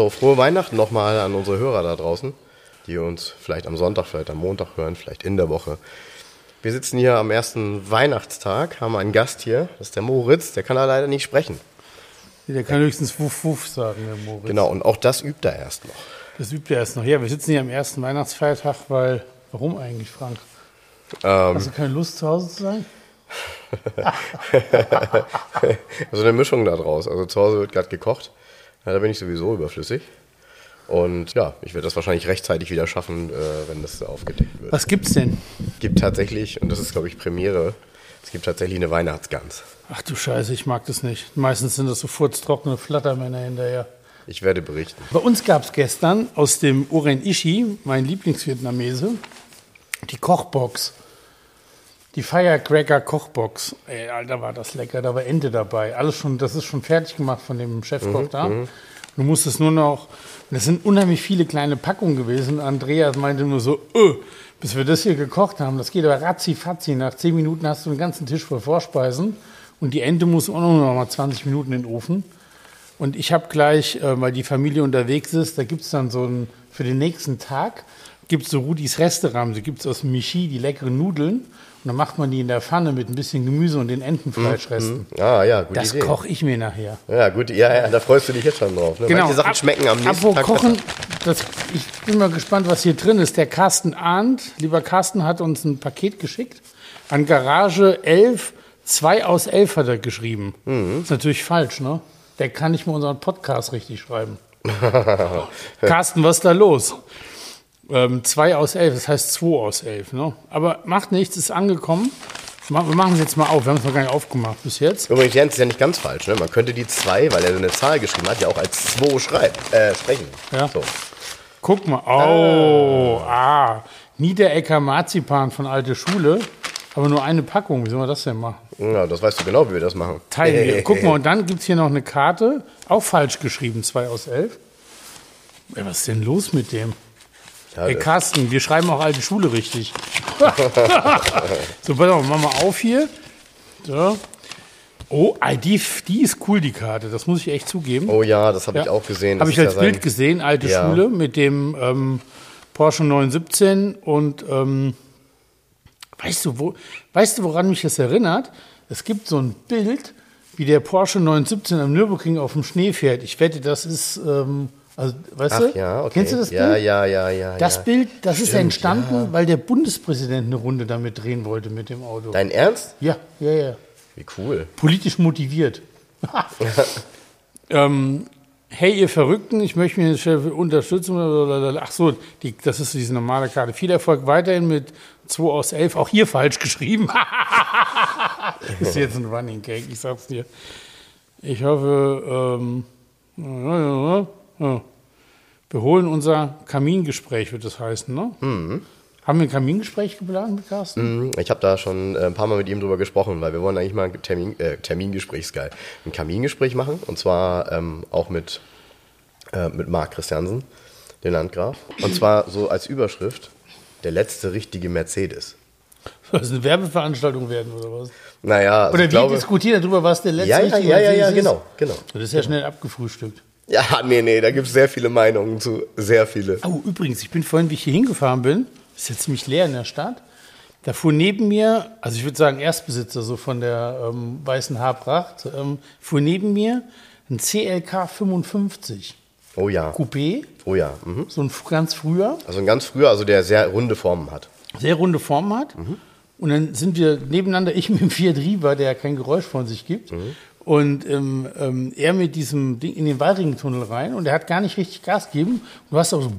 So, frohe Weihnachten nochmal an unsere Hörer da draußen, die uns vielleicht am Sonntag, vielleicht am Montag hören, vielleicht in der Woche. Wir sitzen hier am ersten Weihnachtstag, haben einen Gast hier, das ist der Moritz, der kann da leider nicht sprechen. Der kann höchstens Wuff Wuff sagen, der Moritz. Genau, und auch das übt er erst noch. Das übt er erst noch. Ja, wir sitzen hier am ersten Weihnachtsfeiertag, weil. Warum eigentlich, Frank? Ähm, Hast du keine Lust, zu Hause zu sein? also eine Mischung da draus. Also zu Hause wird gerade gekocht, ja, da bin ich sowieso überflüssig. Und ja, ich werde das wahrscheinlich rechtzeitig wieder schaffen, äh, wenn das aufgedeckt wird. Was gibt's denn? gibt tatsächlich, und das ist glaube ich Premiere, es gibt tatsächlich eine Weihnachtsgans. Ach du Scheiße, ich mag das nicht. Meistens sind das so furztrockene Flattermänner hinterher. Ich werde berichten. Bei uns gab es gestern aus dem Oren Ishi, mein Lieblingsvietnamese, die Kochbox. Die Firecracker Kochbox. Ey, Alter, war das lecker. Da war Ente dabei. Alles schon, das ist schon fertig gemacht von dem Chefkoch da. Du musst es nur noch. Das sind unheimlich viele kleine Packungen gewesen. Andreas meinte nur so, öh, bis wir das hier gekocht haben. Das geht aber ratzi fatzi. Nach zehn Minuten hast du einen ganzen Tisch voll Vorspeisen. Und die Ente muss auch noch mal 20 Minuten in den Ofen. Und ich habe gleich, äh, weil die Familie unterwegs ist, da gibt es dann so ein, für den nächsten Tag, gibt es so Rudis Resterampe, da gibt es aus Michi die leckeren Nudeln. Und dann macht man die in der Pfanne mit ein bisschen Gemüse und den Entenfleischresten. Ah ja, gute Das Idee. koche ich mir nachher. Ja, gut, ja, ja, da freust du dich jetzt schon drauf. Ne? Manche Sachen schmecken am nächsten Apropos Tag Kochen, das, ich bin mal gespannt, was hier drin ist. Der Carsten Arndt, lieber Carsten, hat uns ein Paket geschickt. An Garage 11, 2 aus 11 hat er geschrieben. Mhm. Ist natürlich falsch, ne? Der kann nicht mal unseren Podcast richtig schreiben. Carsten, was ist da los? 2 aus 11, das heißt 2 aus 11. Ne? Aber macht nichts, ist angekommen. Wir machen es jetzt mal auf. Wir haben es noch gar nicht aufgemacht bis jetzt. Übrigens, Jens ist ja nicht ganz falsch. Ne? Man könnte die 2, weil er eine Zahl geschrieben hat, ja auch als 2 schreiben, äh, sprechen. Ja. So. Guck mal. Oh, ah. Niederecker Marzipan von Alte Schule. Aber nur eine Packung. Wie soll man das denn machen? Ja, das weißt du genau, wie wir das machen. Teilen wir. Guck mal, und dann gibt es hier noch eine Karte. Auch falsch geschrieben, 2 aus 11. Ey, was ist denn los mit dem? Ja, Hey Carsten, wir schreiben auch alte Schule richtig. so, pass auf, machen wir auf hier. So. Oh, die, die ist cool, die Karte. Das muss ich echt zugeben. oh ja, das habe ich auch gesehen. Habe ich als ja Bild gesehen, alte Ja. Schule mit dem ähm, Porsche 917 und ähm, weißt du, wo, weißt du, woran mich das erinnert? Es gibt so ein Bild, wie der Porsche 917 am Nürburgring auf dem Schnee fährt. Ich wette, das ist, ähm, also, weißt Ach du? ja, okay. Kennst du das ja, Bild? Ja, ja, ja, Das ja. Bild, das ist Stimmt, entstanden, weil der Bundespräsident eine Runde damit drehen wollte mit dem Auto. Dein Ernst? Ja, ja, ja. Wie cool. Politisch motiviert. ähm, hey, ihr Verrückten, ich möchte mich für Unterstützung. Ach so, die, das ist diese normale Karte. Viel Erfolg weiterhin mit 2 aus 11. Auch hier falsch geschrieben. ist jetzt ein Running Cake, ich sag's dir. Ich hoffe, ähm, ja, wir holen unser Kamingespräch, wird das heißen, ne? Haben wir ein Kamingespräch geplant mit Carsten? Hm, Ich habe da schon äh, ein paar Mal mit ihm drüber gesprochen, weil wir wollen eigentlich mal ein Termin, äh, Termingespräch, ist geil, ein Kamingespräch machen. Und zwar ähm, auch mit, äh, mit Marc Christiansen, den Landgraf. Und zwar so als Überschrift, der letzte richtige Mercedes. Soll es eine Werbeveranstaltung werden oder was? Naja, also Oder wir glaube... diskutieren darüber, was der letzte Ja, ja, richtige ja, ja, ja, genau, genau. Das ist ja schnell abgefrühstückt. Ja, nee, nee, da gibt es sehr viele Meinungen zu, sehr viele. Oh, übrigens, ich bin vorhin, wie ich hier hingefahren bin, ist jetzt ziemlich leer in der Stadt. Da fuhr neben mir, also ich würde sagen Erstbesitzer so von der ähm, Weißen Haarpracht, ähm, fuhr neben mir ein CLK 55 Oh ja, Coupé, oh ja. Mhm. so ein ganz früher, Also ein ganz früher, also der sehr runde Formen hat. sehr runde Form hat. Und dann sind wir nebeneinander, ich mit dem Fiat Riva, der ja kein Geräusch von sich gibt. Und ähm, ähm, er mit diesem Ding in den Wallringentunnel rein und er hat gar nicht richtig Gas gegeben. Und du hast auch so,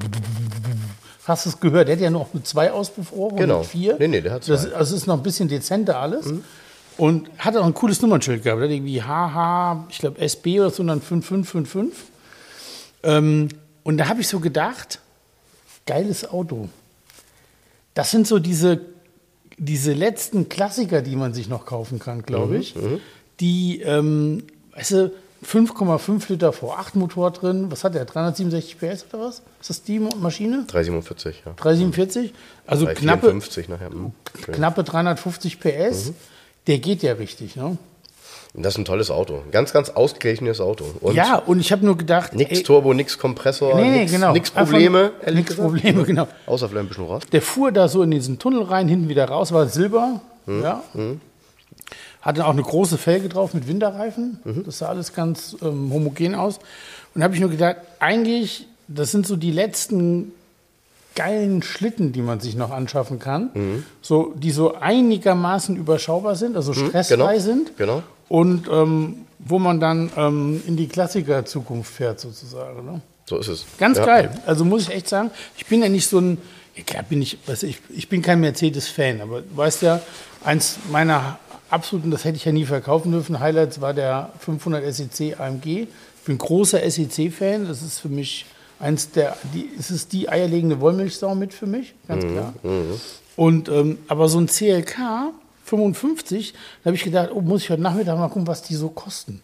hast es gehört, der hat ja noch mit zwei Auspuffrohren Genau. mit vier. Nee, nee, der hat das, zwei. Also es ist noch ein bisschen dezenter alles. Und hat auch ein cooles Nummernschild gehabt. Hat irgendwie HH, ich glaube SB oder so, und dann 5555. Ähm, und da habe ich so gedacht, geiles Auto. Das sind so diese, diese letzten Klassiker, die man sich noch kaufen kann, glaube ich. Die, ähm, weißt du, 5,5 Liter V8 Motor drin. Was hat der? 367 PS oder was? Ist das die Maschine? 347, ja. 347? Also knappe, 354 nachher. Hm. knappe 350 PS. Der geht ja richtig, ne? Das ist ein tolles Auto. Ganz, ganz ausgeglichenes Auto. Und ja, und ich habe nur gedacht, Nix ey, Turbo, nix Kompressor, Nee, nee, nix, genau. nix Einfach Probleme. nix gesagt. Probleme, genau. Außer vielleicht ein bisschen Rost. Der fuhr da so in diesen Tunnel rein, hinten wieder raus, war Silber. Hm, Ja. Hatte auch eine große Felge drauf mit Winterreifen. Das sah alles ganz ähm, homogen aus. Und habe ich nur gedacht, eigentlich, das sind so die letzten geilen Schlitten, die man sich noch anschaffen kann. Mhm. So, die so einigermaßen überschaubar sind, also stressfrei genau, sind. genau. Und ähm, wo man dann ähm, in die Klassiker-Zukunft fährt, sozusagen. Ne? So ist es. Ganz ja. geil. Also muss ich echt sagen, ich bin ja nicht so ein, ja klar bin ich, weißt du, ich, ich bin kein Mercedes-Fan, aber du weißt ja, eins meiner absoluten, das hätte ich ja nie verkaufen dürfen, Highlights war der 500 SEC AMG. Ich bin großer SEC-Fan, das ist für mich eins der, die, es ist die eierlegende Wollmilchsau mit für mich, ganz klar. Und, ähm, aber so ein CLK 55, da habe ich gedacht, oh, muss ich heute Nachmittag mal gucken, was die so kosten.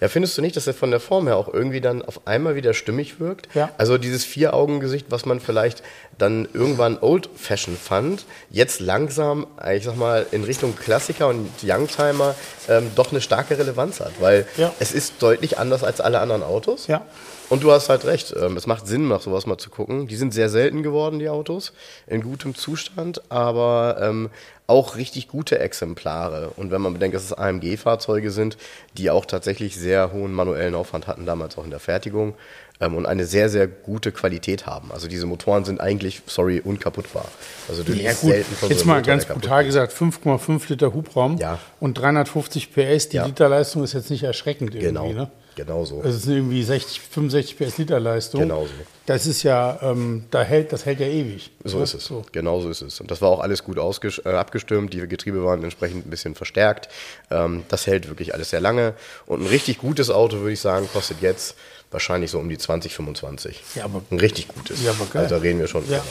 Ja, findest du nicht, dass er von der Form her auch irgendwie dann auf einmal wieder stimmig wirkt? Ja. Also dieses Vier-Augen-Gesicht, was man vielleicht dann irgendwann Old-Fashion fand, jetzt langsam, ich sag mal, in Richtung Klassiker und Youngtimer ähm, doch eine starke Relevanz hat. Weil Ja. es ist deutlich anders als alle anderen Autos. Ja. Und du hast halt recht, ähm, es macht Sinn, nach sowas mal zu gucken. Die sind sehr selten geworden, die Autos, in gutem Zustand, aber ähm, auch richtig gute Exemplare. Und wenn man bedenkt, dass es AMG-Fahrzeuge sind, die auch tatsächlich sehr hohen manuellen Aufwand hatten, damals auch in der Fertigung, ähm, und eine sehr, sehr gute Qualität haben. Also diese Motoren sind eigentlich, sorry, unkaputtbar. Also du Ja gut, selten von jetzt so mal Motor, ganz brutal gesagt, 5,5 Liter Hubraum Ja. und 350 PS. Die Ja. Literleistung ist jetzt nicht erschreckend irgendwie. Genau, Ne? Genau so. Es ist irgendwie 60, 65 PS Literleistung. Genau so. Das ist ja, ähm, da hält, das hält ja ewig. So ne? ist es. So. Genau so ist es. Und das war auch alles gut äh, abgestimmt. Die Getriebe waren entsprechend ein bisschen verstärkt. Ähm, das hält wirklich alles sehr lange. Und ein richtig gutes Auto, würde ich sagen, kostet jetzt wahrscheinlich so um die 20, 25. Ja, aber- ein richtig gutes. Ja, aber geil. Also da reden wir schon. Ja.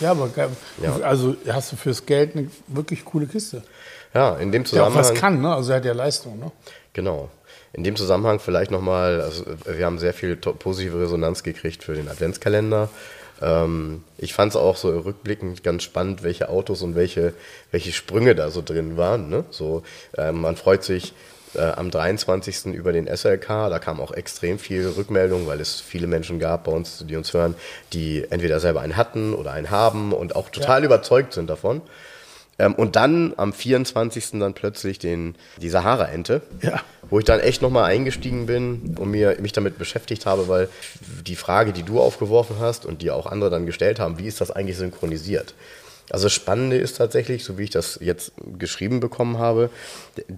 ja, aber geil. Ja. Also hast du fürs Geld eine wirklich coole Kiste. Ja, in dem Der auch was Zusammenhang. kann, ne? Also er hat ja Leistung, ne? Genau. In dem Zusammenhang vielleicht nochmal, also wir haben sehr viel positive Resonanz gekriegt für den Adventskalender. Ähm, ich fand es auch so rückblickend ganz spannend, welche Autos und welche, welche Sprünge da so drin waren. Ne? So, ähm, man freut sich äh, am 23. über den SLK, da kam auch extrem viel Rückmeldung, weil es viele Menschen gab bei uns, die uns hören, die entweder selber einen hatten oder einen haben und auch total überzeugt sind davon. Ähm, und dann am 24. dann plötzlich den, die Sahara-Ente, Ja. wo ich dann echt nochmal eingestiegen bin und mir, mich damit beschäftigt habe, weil die Frage, die du aufgeworfen hast und die auch andere dann gestellt haben, wie ist das eigentlich synchronisiert? Also das Spannende ist tatsächlich, so wie ich das jetzt geschrieben bekommen habe,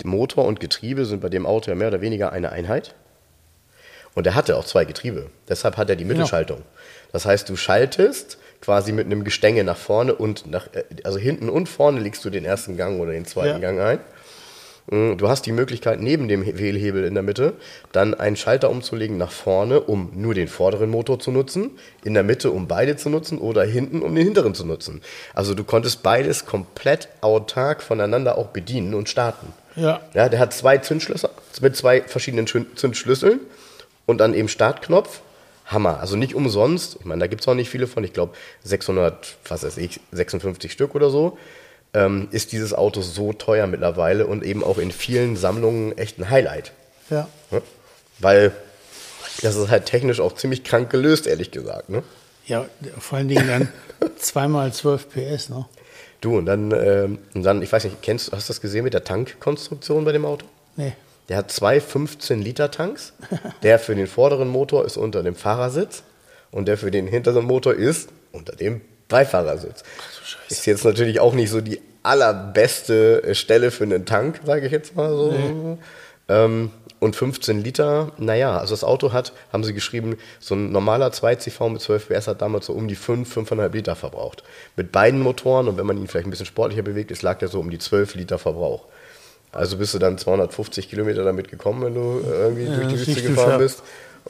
Motor und Getriebe sind bei dem Auto ja mehr oder weniger eine Einheit. Und er hatte auch zwei Getriebe. Deshalb hat er die Mittelschaltung. Das heißt, du schaltest quasi mit einem Gestänge nach vorne und nach, äh, also hinten und vorne legst du den ersten Gang oder den zweiten Ja. Gang ein. Mm, Du hast die Möglichkeit, neben dem He- Wählhebel in der Mitte dann einen Schalter umzulegen nach vorne, um nur den vorderen Motor zu nutzen, in der Mitte, um beide zu nutzen oder hinten, um den hinteren zu nutzen. Also du konntest beides komplett autark voneinander auch bedienen und starten. Ja. Ja, der hat zwei Zündschlösser mit zwei verschiedenen Zündschlüsseln und dann eben Startknopf. Hammer. Also nicht umsonst. Ich meine, da gibt es auch nicht viele von. Ich glaube 600, was weiß ich, 56 Stück oder so. Ähm, ist dieses Auto so teuer mittlerweile und eben auch in vielen Sammlungen echt ein Highlight. Ja. Ne? Weil das ist halt technisch auch ziemlich krank gelöst, ehrlich gesagt. Ne? Ja, vor allen Dingen dann zweimal 12 PS, ne? Du, und dann, ähm, und dann, ich weiß nicht, kennst, hast du das gesehen mit der Tankkonstruktion bei dem Auto? Nee. Der hat zwei 15-Liter-Tanks. Der für den vorderen Motor ist unter dem Fahrersitz und der für den hinteren Motor ist unter dem Beifahrersitz. Ist jetzt natürlich auch nicht so die allerbeste äh, Stelle für einen Tank, sage ich jetzt mal so. Ähm, und 15 Liter, naja, also das Auto hat, haben sie geschrieben, so ein normaler 2CV mit 12 PS hat damals so um die 5, 5,5 Liter verbraucht. Mit beiden Motoren und wenn man ihn vielleicht ein bisschen sportlicher bewegt ist, lag der so um die 12 Liter Verbrauch. Also bist du dann 250 Kilometer damit gekommen, wenn du äh, irgendwie Ja, durch die das Wüste gefahren bist.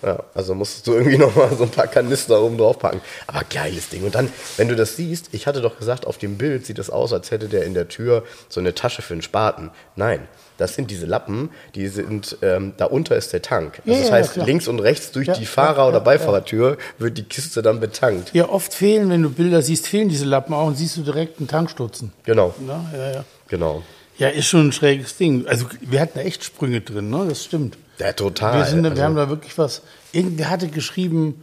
Ja, also musstest du irgendwie nochmal so ein paar Kanister oben drauf packen. Aber geiles Ding. Und dann, wenn du das siehst, ich hatte doch gesagt, auf dem Bild sieht es aus, als hätte der in der Tür so eine Tasche für einen Spaten. Nein, das sind diese Lappen, die sind, ähm, da unter ist der Tank. Also Ja, das ja, heißt, klar. links und rechts durch Ja, die Fahrer- ja, oder ja, Beifahrertür wird die Kiste dann betankt. Ja, oft fehlen, wenn du Bilder siehst, fehlen diese Lappen auch und siehst du direkt einen Tankstutzen. Genau, Ja, ja, ja. genau. Ja, ist schon ein schräges Ding. Also wir hatten da echt Sprünge drin, ne? Das stimmt. Ja, total. Wir, sind, wir Also- haben da wirklich was. Irgendwer hatte geschrieben,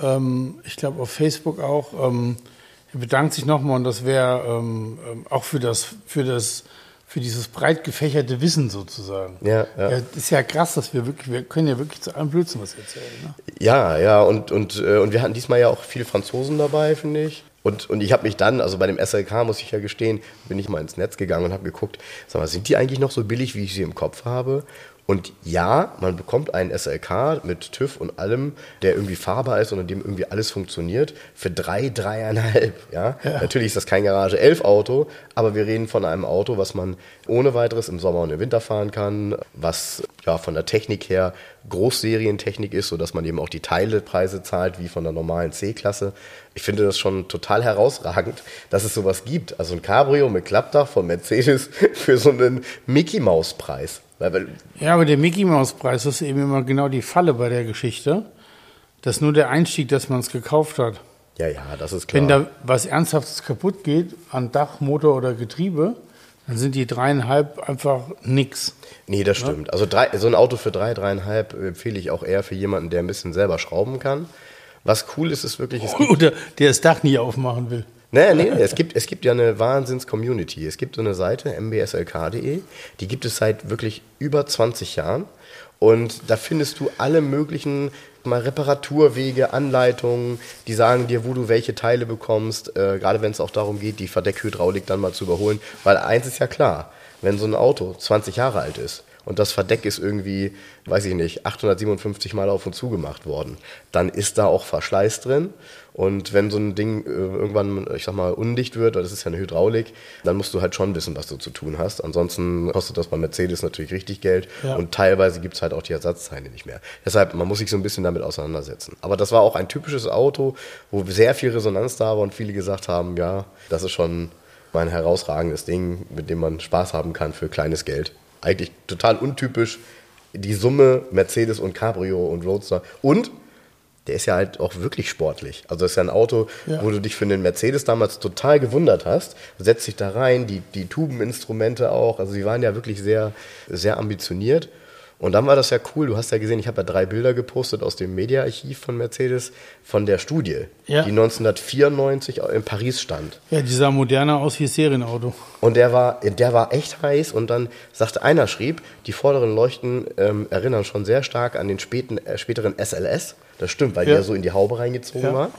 ähm, ich glaube auf Facebook auch, ähm, er bedankt sich nochmal und das wäre ähm, ähm, auch für das, für das, für dieses breit gefächerte Wissen sozusagen. Ja, ja. Das ist ja krass, dass wir wirklich, wir können ja wirklich zu allem Blödsinn was erzählen. Ne? Ja, ja, und, und, äh, und wir hatten diesmal ja auch viele Franzosen dabei, finde ich. Und, und ich habe mich dann, also bei dem SLK muss ich ja gestehen, bin ich mal ins Netz gegangen und habe geguckt, sag mal, sind die eigentlich noch so billig, wie ich sie im Kopf habe? Und ja, man bekommt einen SLK mit TÜV und allem, der irgendwie fahrbar ist und in dem irgendwie alles funktioniert, für drei, dreieinhalb. Ja? Natürlich ist das kein Garage 11 Auto, aber wir reden von einem Auto, was man ohne weiteres im Sommer und im Winter fahren kann, was ja von der Technik her Großserientechnik ist, sodass man eben auch die Teilepreise zahlt, wie von der normalen C-Klasse. Ich finde das schon total herausragend, dass es sowas gibt. Also ein Cabrio mit Klappdach von Mercedes für so einen Mickey-Maus-Preis. Weil, weil, Ja, aber der Mickey Maus Preis ist eben immer genau die Falle bei der Geschichte. Das ist nur der Einstieg, dass man es gekauft hat. ja, ja, das ist klar. Wenn da was Ernsthaftes kaputt geht an Dach, Motor oder Getriebe, dann sind die dreieinhalb einfach nix. Nee, das stimmt. Also drei, so ein Auto für drei, dreieinhalb empfehle ich auch eher für jemanden, der ein bisschen selber schrauben kann. Was cool ist, ist wirklich, Oder der das Dach nie aufmachen will. Nee, nee, es gibt, es gibt ja eine Wahnsinns-Community. Es gibt so eine Seite, mbslk.de, die gibt es seit wirklich über 20 Jahren. Und da findest du alle möglichen mal Reparaturwege, Anleitungen, die sagen dir, wo du welche Teile bekommst, äh, gerade wenn es auch darum geht, die Verdeckhydraulik dann mal zu überholen. Weil eins ist ja klar, wenn so ein Auto 20 Jahre alt ist und das Verdeck ist irgendwie, weiß ich nicht, 857 Mal auf und zu gemacht worden, dann ist da auch Verschleiß drin. Und wenn so ein Ding äh, irgendwann, ich sag mal, undicht wird, weil das ist ja eine Hydraulik, dann musst du halt schon wissen, was du zu tun hast. Ansonsten kostet das bei Mercedes natürlich richtig Geld Ja. und teilweise gibt es halt auch die Ersatzteile nicht mehr. Deshalb, man muss sich so ein bisschen damit auseinandersetzen. Aber das war auch ein typisches Auto, wo sehr viel Resonanz da war und viele gesagt haben, ja, das ist schon mal ein herausragendes Ding, mit dem man Spaß haben kann für kleines Geld. Eigentlich total untypisch. Die Summe Mercedes und Cabrio und Roadster und der ist ja halt auch wirklich sportlich. Also das ist ja ein Auto, Ja. wo du dich für den Mercedes damals total gewundert hast. Setzt dich da rein, die, die Tubeninstrumente auch. Also sie waren ja wirklich sehr, sehr ambitioniert. Und dann war das ja cool. Du hast ja gesehen, ich habe ja drei Bilder gepostet aus dem Mediaarchiv von Mercedes von der Studie, Ja. die 1994 in Paris stand. Ja, die sah moderner aus wie Serienauto. Und der war, der war echt heiß. Und dann sagte einer, schrieb, die vorderen Leuchten ähm, erinnern schon sehr stark an den späten, äh, späteren SLS. Das stimmt, weil Ja. ja so in die Haube reingezogen Ja. war.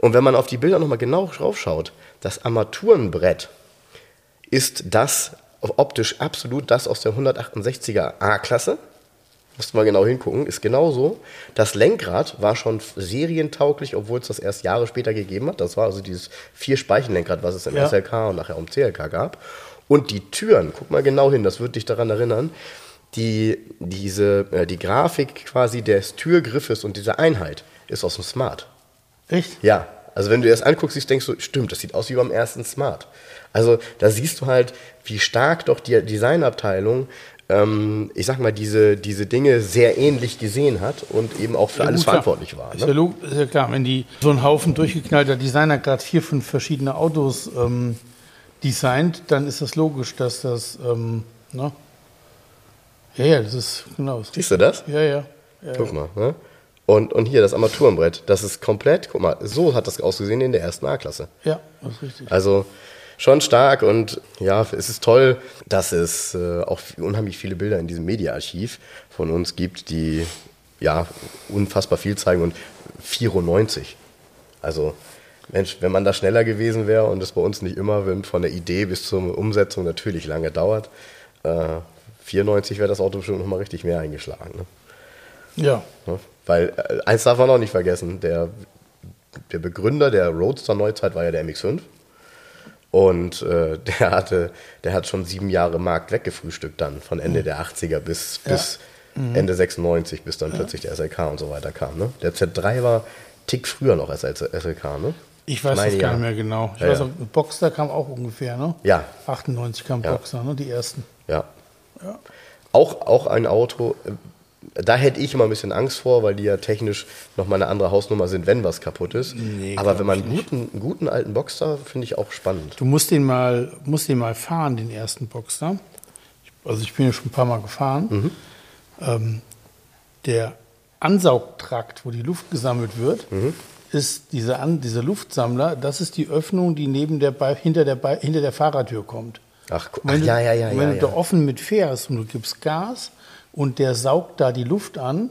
Und wenn man auf die Bilder nochmal genau draufschaut, das Armaturenbrett ist das optisch absolut das aus der 168er A-Klasse. Musst du mal genau hingucken, ist genauso. Das Lenkrad war schon serientauglich, obwohl es das erst Jahre später gegeben hat. Das war also dieses Vier-Speichen-Lenkrad, was es im Ja. SLK und nachher auch im CLK gab. Und die Türen, guck mal genau hin, das wird dich daran erinnern, die, diese, äh, die Grafik quasi des Türgriffes und dieser Einheit ist aus dem Smart. Echt? Ja, also wenn du dir das anguckst, siehst, denkst du, stimmt, das sieht aus wie beim ersten Smart. Also da siehst du halt, wie stark doch die Designabteilung, ähm, ich sag mal, diese, diese Dinge sehr ähnlich gesehen hat und eben auch für Ja, alles gut, klar. verantwortlich war. Ist ja, Ne? ist ja klar, wenn die so einen Haufen durchgeknallter Designer gerade vier, fünf verschiedene Autos ähm, designt, dann ist das logisch, dass das, ähm, ne? Ja, ja, das ist, genau. Siehst du das? Ja, ja. ja Guck mal. Ne? Und, und hier das Armaturenbrett, das ist komplett, guck mal, so hat das ausgesehen in der ersten A-Klasse. ja, das ist richtig. Also schon stark und ja, es ist toll, dass es äh, auch unheimlich viele Bilder in diesem Mediaarchiv von uns gibt, die ja unfassbar viel zeigen und 94. Also Mensch, wenn man da schneller gewesen wäre und es bei uns nicht immer wenn von der Idee bis zur Umsetzung natürlich lange dauert, äh, 94 wäre das Auto bestimmt nochmal richtig mehr eingeschlagen. Ne? Ja. Weil äh, eins darf man auch nicht vergessen, der, der Begründer der Roadster Neuzeit war ja der MX5. Und äh, der hatte, der hat schon sieben Jahre Markt weggefrühstückt dann, von Ende der 80er bis, bis Ende 96, bis dann plötzlich der SLK und so weiter kam. Ne? Der Z3 war tick früher noch als SLK, ne? Ich weiß Meine das gar ja. nicht mehr genau. Ich Ja, weiß ja. auch, Boxster kam auch ungefähr, ne? Ja. 98 kam Ja. Boxster, ne? Die ersten. Ja. Auch, auch ein Auto, äh, da hätte ich immer ein bisschen Angst vor, weil die ja technisch nochmal eine andere Hausnummer sind, wenn was kaputt ist. Nee, Aber wenn man einen guten, einen guten alten Boxster, finde ich auch spannend. Du musst den mal, musst den mal fahren, den ersten Boxster. Ich, also ich bin ja schon ein paar Mal gefahren. Mhm. Ähm, der Ansaugtrakt, wo die Luft gesammelt wird, Mhm. ist dieser, An, dieser Luftsammler, das ist die Öffnung, die neben der, hinter, der, Be- hinter der Fahrertür kommt. Ach, Wenn ach du, ja, ja, ja. Wenn ja, du ja. da offen mit fährst und du gibst Gas und der saugt da die Luft an,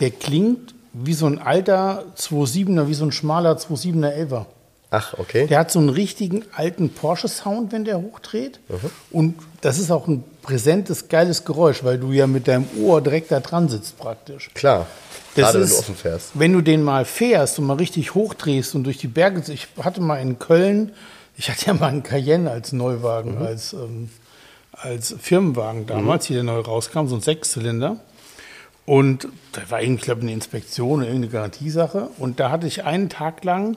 der klingt wie so ein alter 2.7er, wie so ein schmaler 2.7er Elver. Ach, okay. Der hat so einen richtigen alten Porsche-Sound, wenn der hochdreht. Mhm. Und das ist auch ein präsentes, geiles Geräusch, weil du ja mit deinem Ohr direkt da dran sitzt praktisch. Klar. Das Gerade wenn du ist- offen fährst. Wenn du den mal fährst und mal richtig hochdrehst und durch die Berge, ich hatte mal in Köln, ich hatte ja mal einen Cayenne als Neuwagen, Mhm. als, ähm, als Firmenwagen damals, hier der neu rauskam, so ein Sechszylinder. Und da war irgendwie, ich glaube, eine Inspektion oder irgendeine Garantiesache. Und da hatte ich einen Tag lang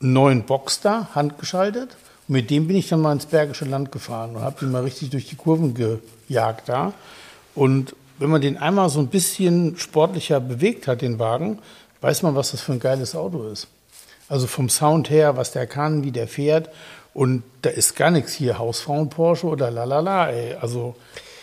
einen neuen Boxster, handgeschaltet. Und mit dem bin ich dann mal ins Bergische Land gefahren und habe ihn mal richtig durch die Kurven gejagt da. Und wenn man den einmal so ein bisschen sportlicher bewegt hat, den Wagen, weiß man, was das für ein geiles Auto ist. Also vom Sound her, was der kann, wie der fährt. Und da ist gar nichts hier Hausfrauen-Porsche oder lalala, ey. Also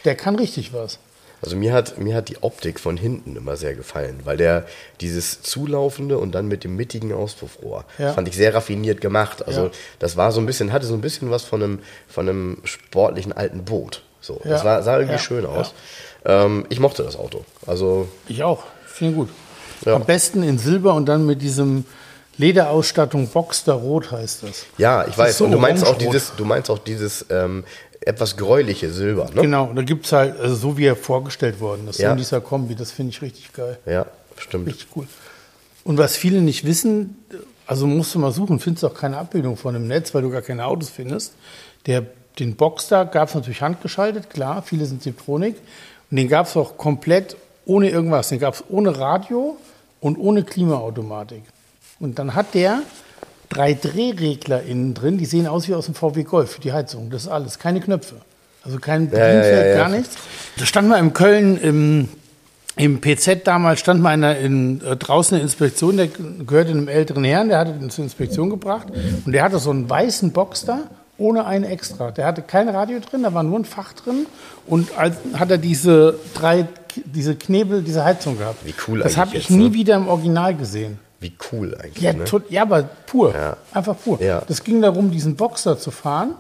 der kann richtig was. Also mir hat, mir hat die Optik von hinten immer sehr gefallen, weil der dieses zulaufende und dann mit dem mittigen Auspuffrohr Ja. fand ich sehr raffiniert gemacht. Also Ja. das war so ein bisschen, hatte so ein bisschen was von einem, von einem sportlichen alten Boot. So, das Ja. war, sah irgendwie schön aus. Ähm, ich mochte das Auto. Also Ich auch. Finde gut. Am besten in Silber und dann mit diesem Lederausstattung Boxster Rot heißt das. ja, ich Das weiß. so und du meinst auch dieses, du meinst auch dieses ähm, etwas gräuliche Silber, ne? Genau, da gibt es halt, also so wie er vorgestellt worden ist, Ja. in dieser Kombi, das finde ich richtig geil. Ja, stimmt. Richtig cool. Und was viele nicht wissen, also musst du mal suchen, findest auch keine Abbildung von im Netz, weil du gar keine Autos findest. Der, den Boxster gab es natürlich handgeschaltet, klar, viele sind Ziptronik. Und den gab es auch komplett ohne irgendwas. Den gab es ohne Radio und ohne Klimaautomatik. Und dann hat der drei Drehregler innen drin, die sehen aus wie aus dem VW Golf für die Heizung. Das ist alles, keine Knöpfe. Also kein Ja, ja, Bedienfeld, ja, ja. gar nichts. Da stand mal in Köln im, im PZ damals, stand mal einer in, äh, draußen eine Inspektion, der gehörte einem älteren Herrn, der hatte den zur Inspektion gebracht und der hatte so einen weißen Box da, ohne einen extra. Der hatte kein Radio drin, da war nur ein Fach drin und als, hat er diese drei, diese Knebel, diese Heizung gehabt. Wie cool Das habe ich jetzt, nie ne? wieder im Original gesehen. Wie cool eigentlich. Ja, ne? ja aber pur. Ja. Einfach pur. Ja. Das ging darum, diesen Boxer zu fahren.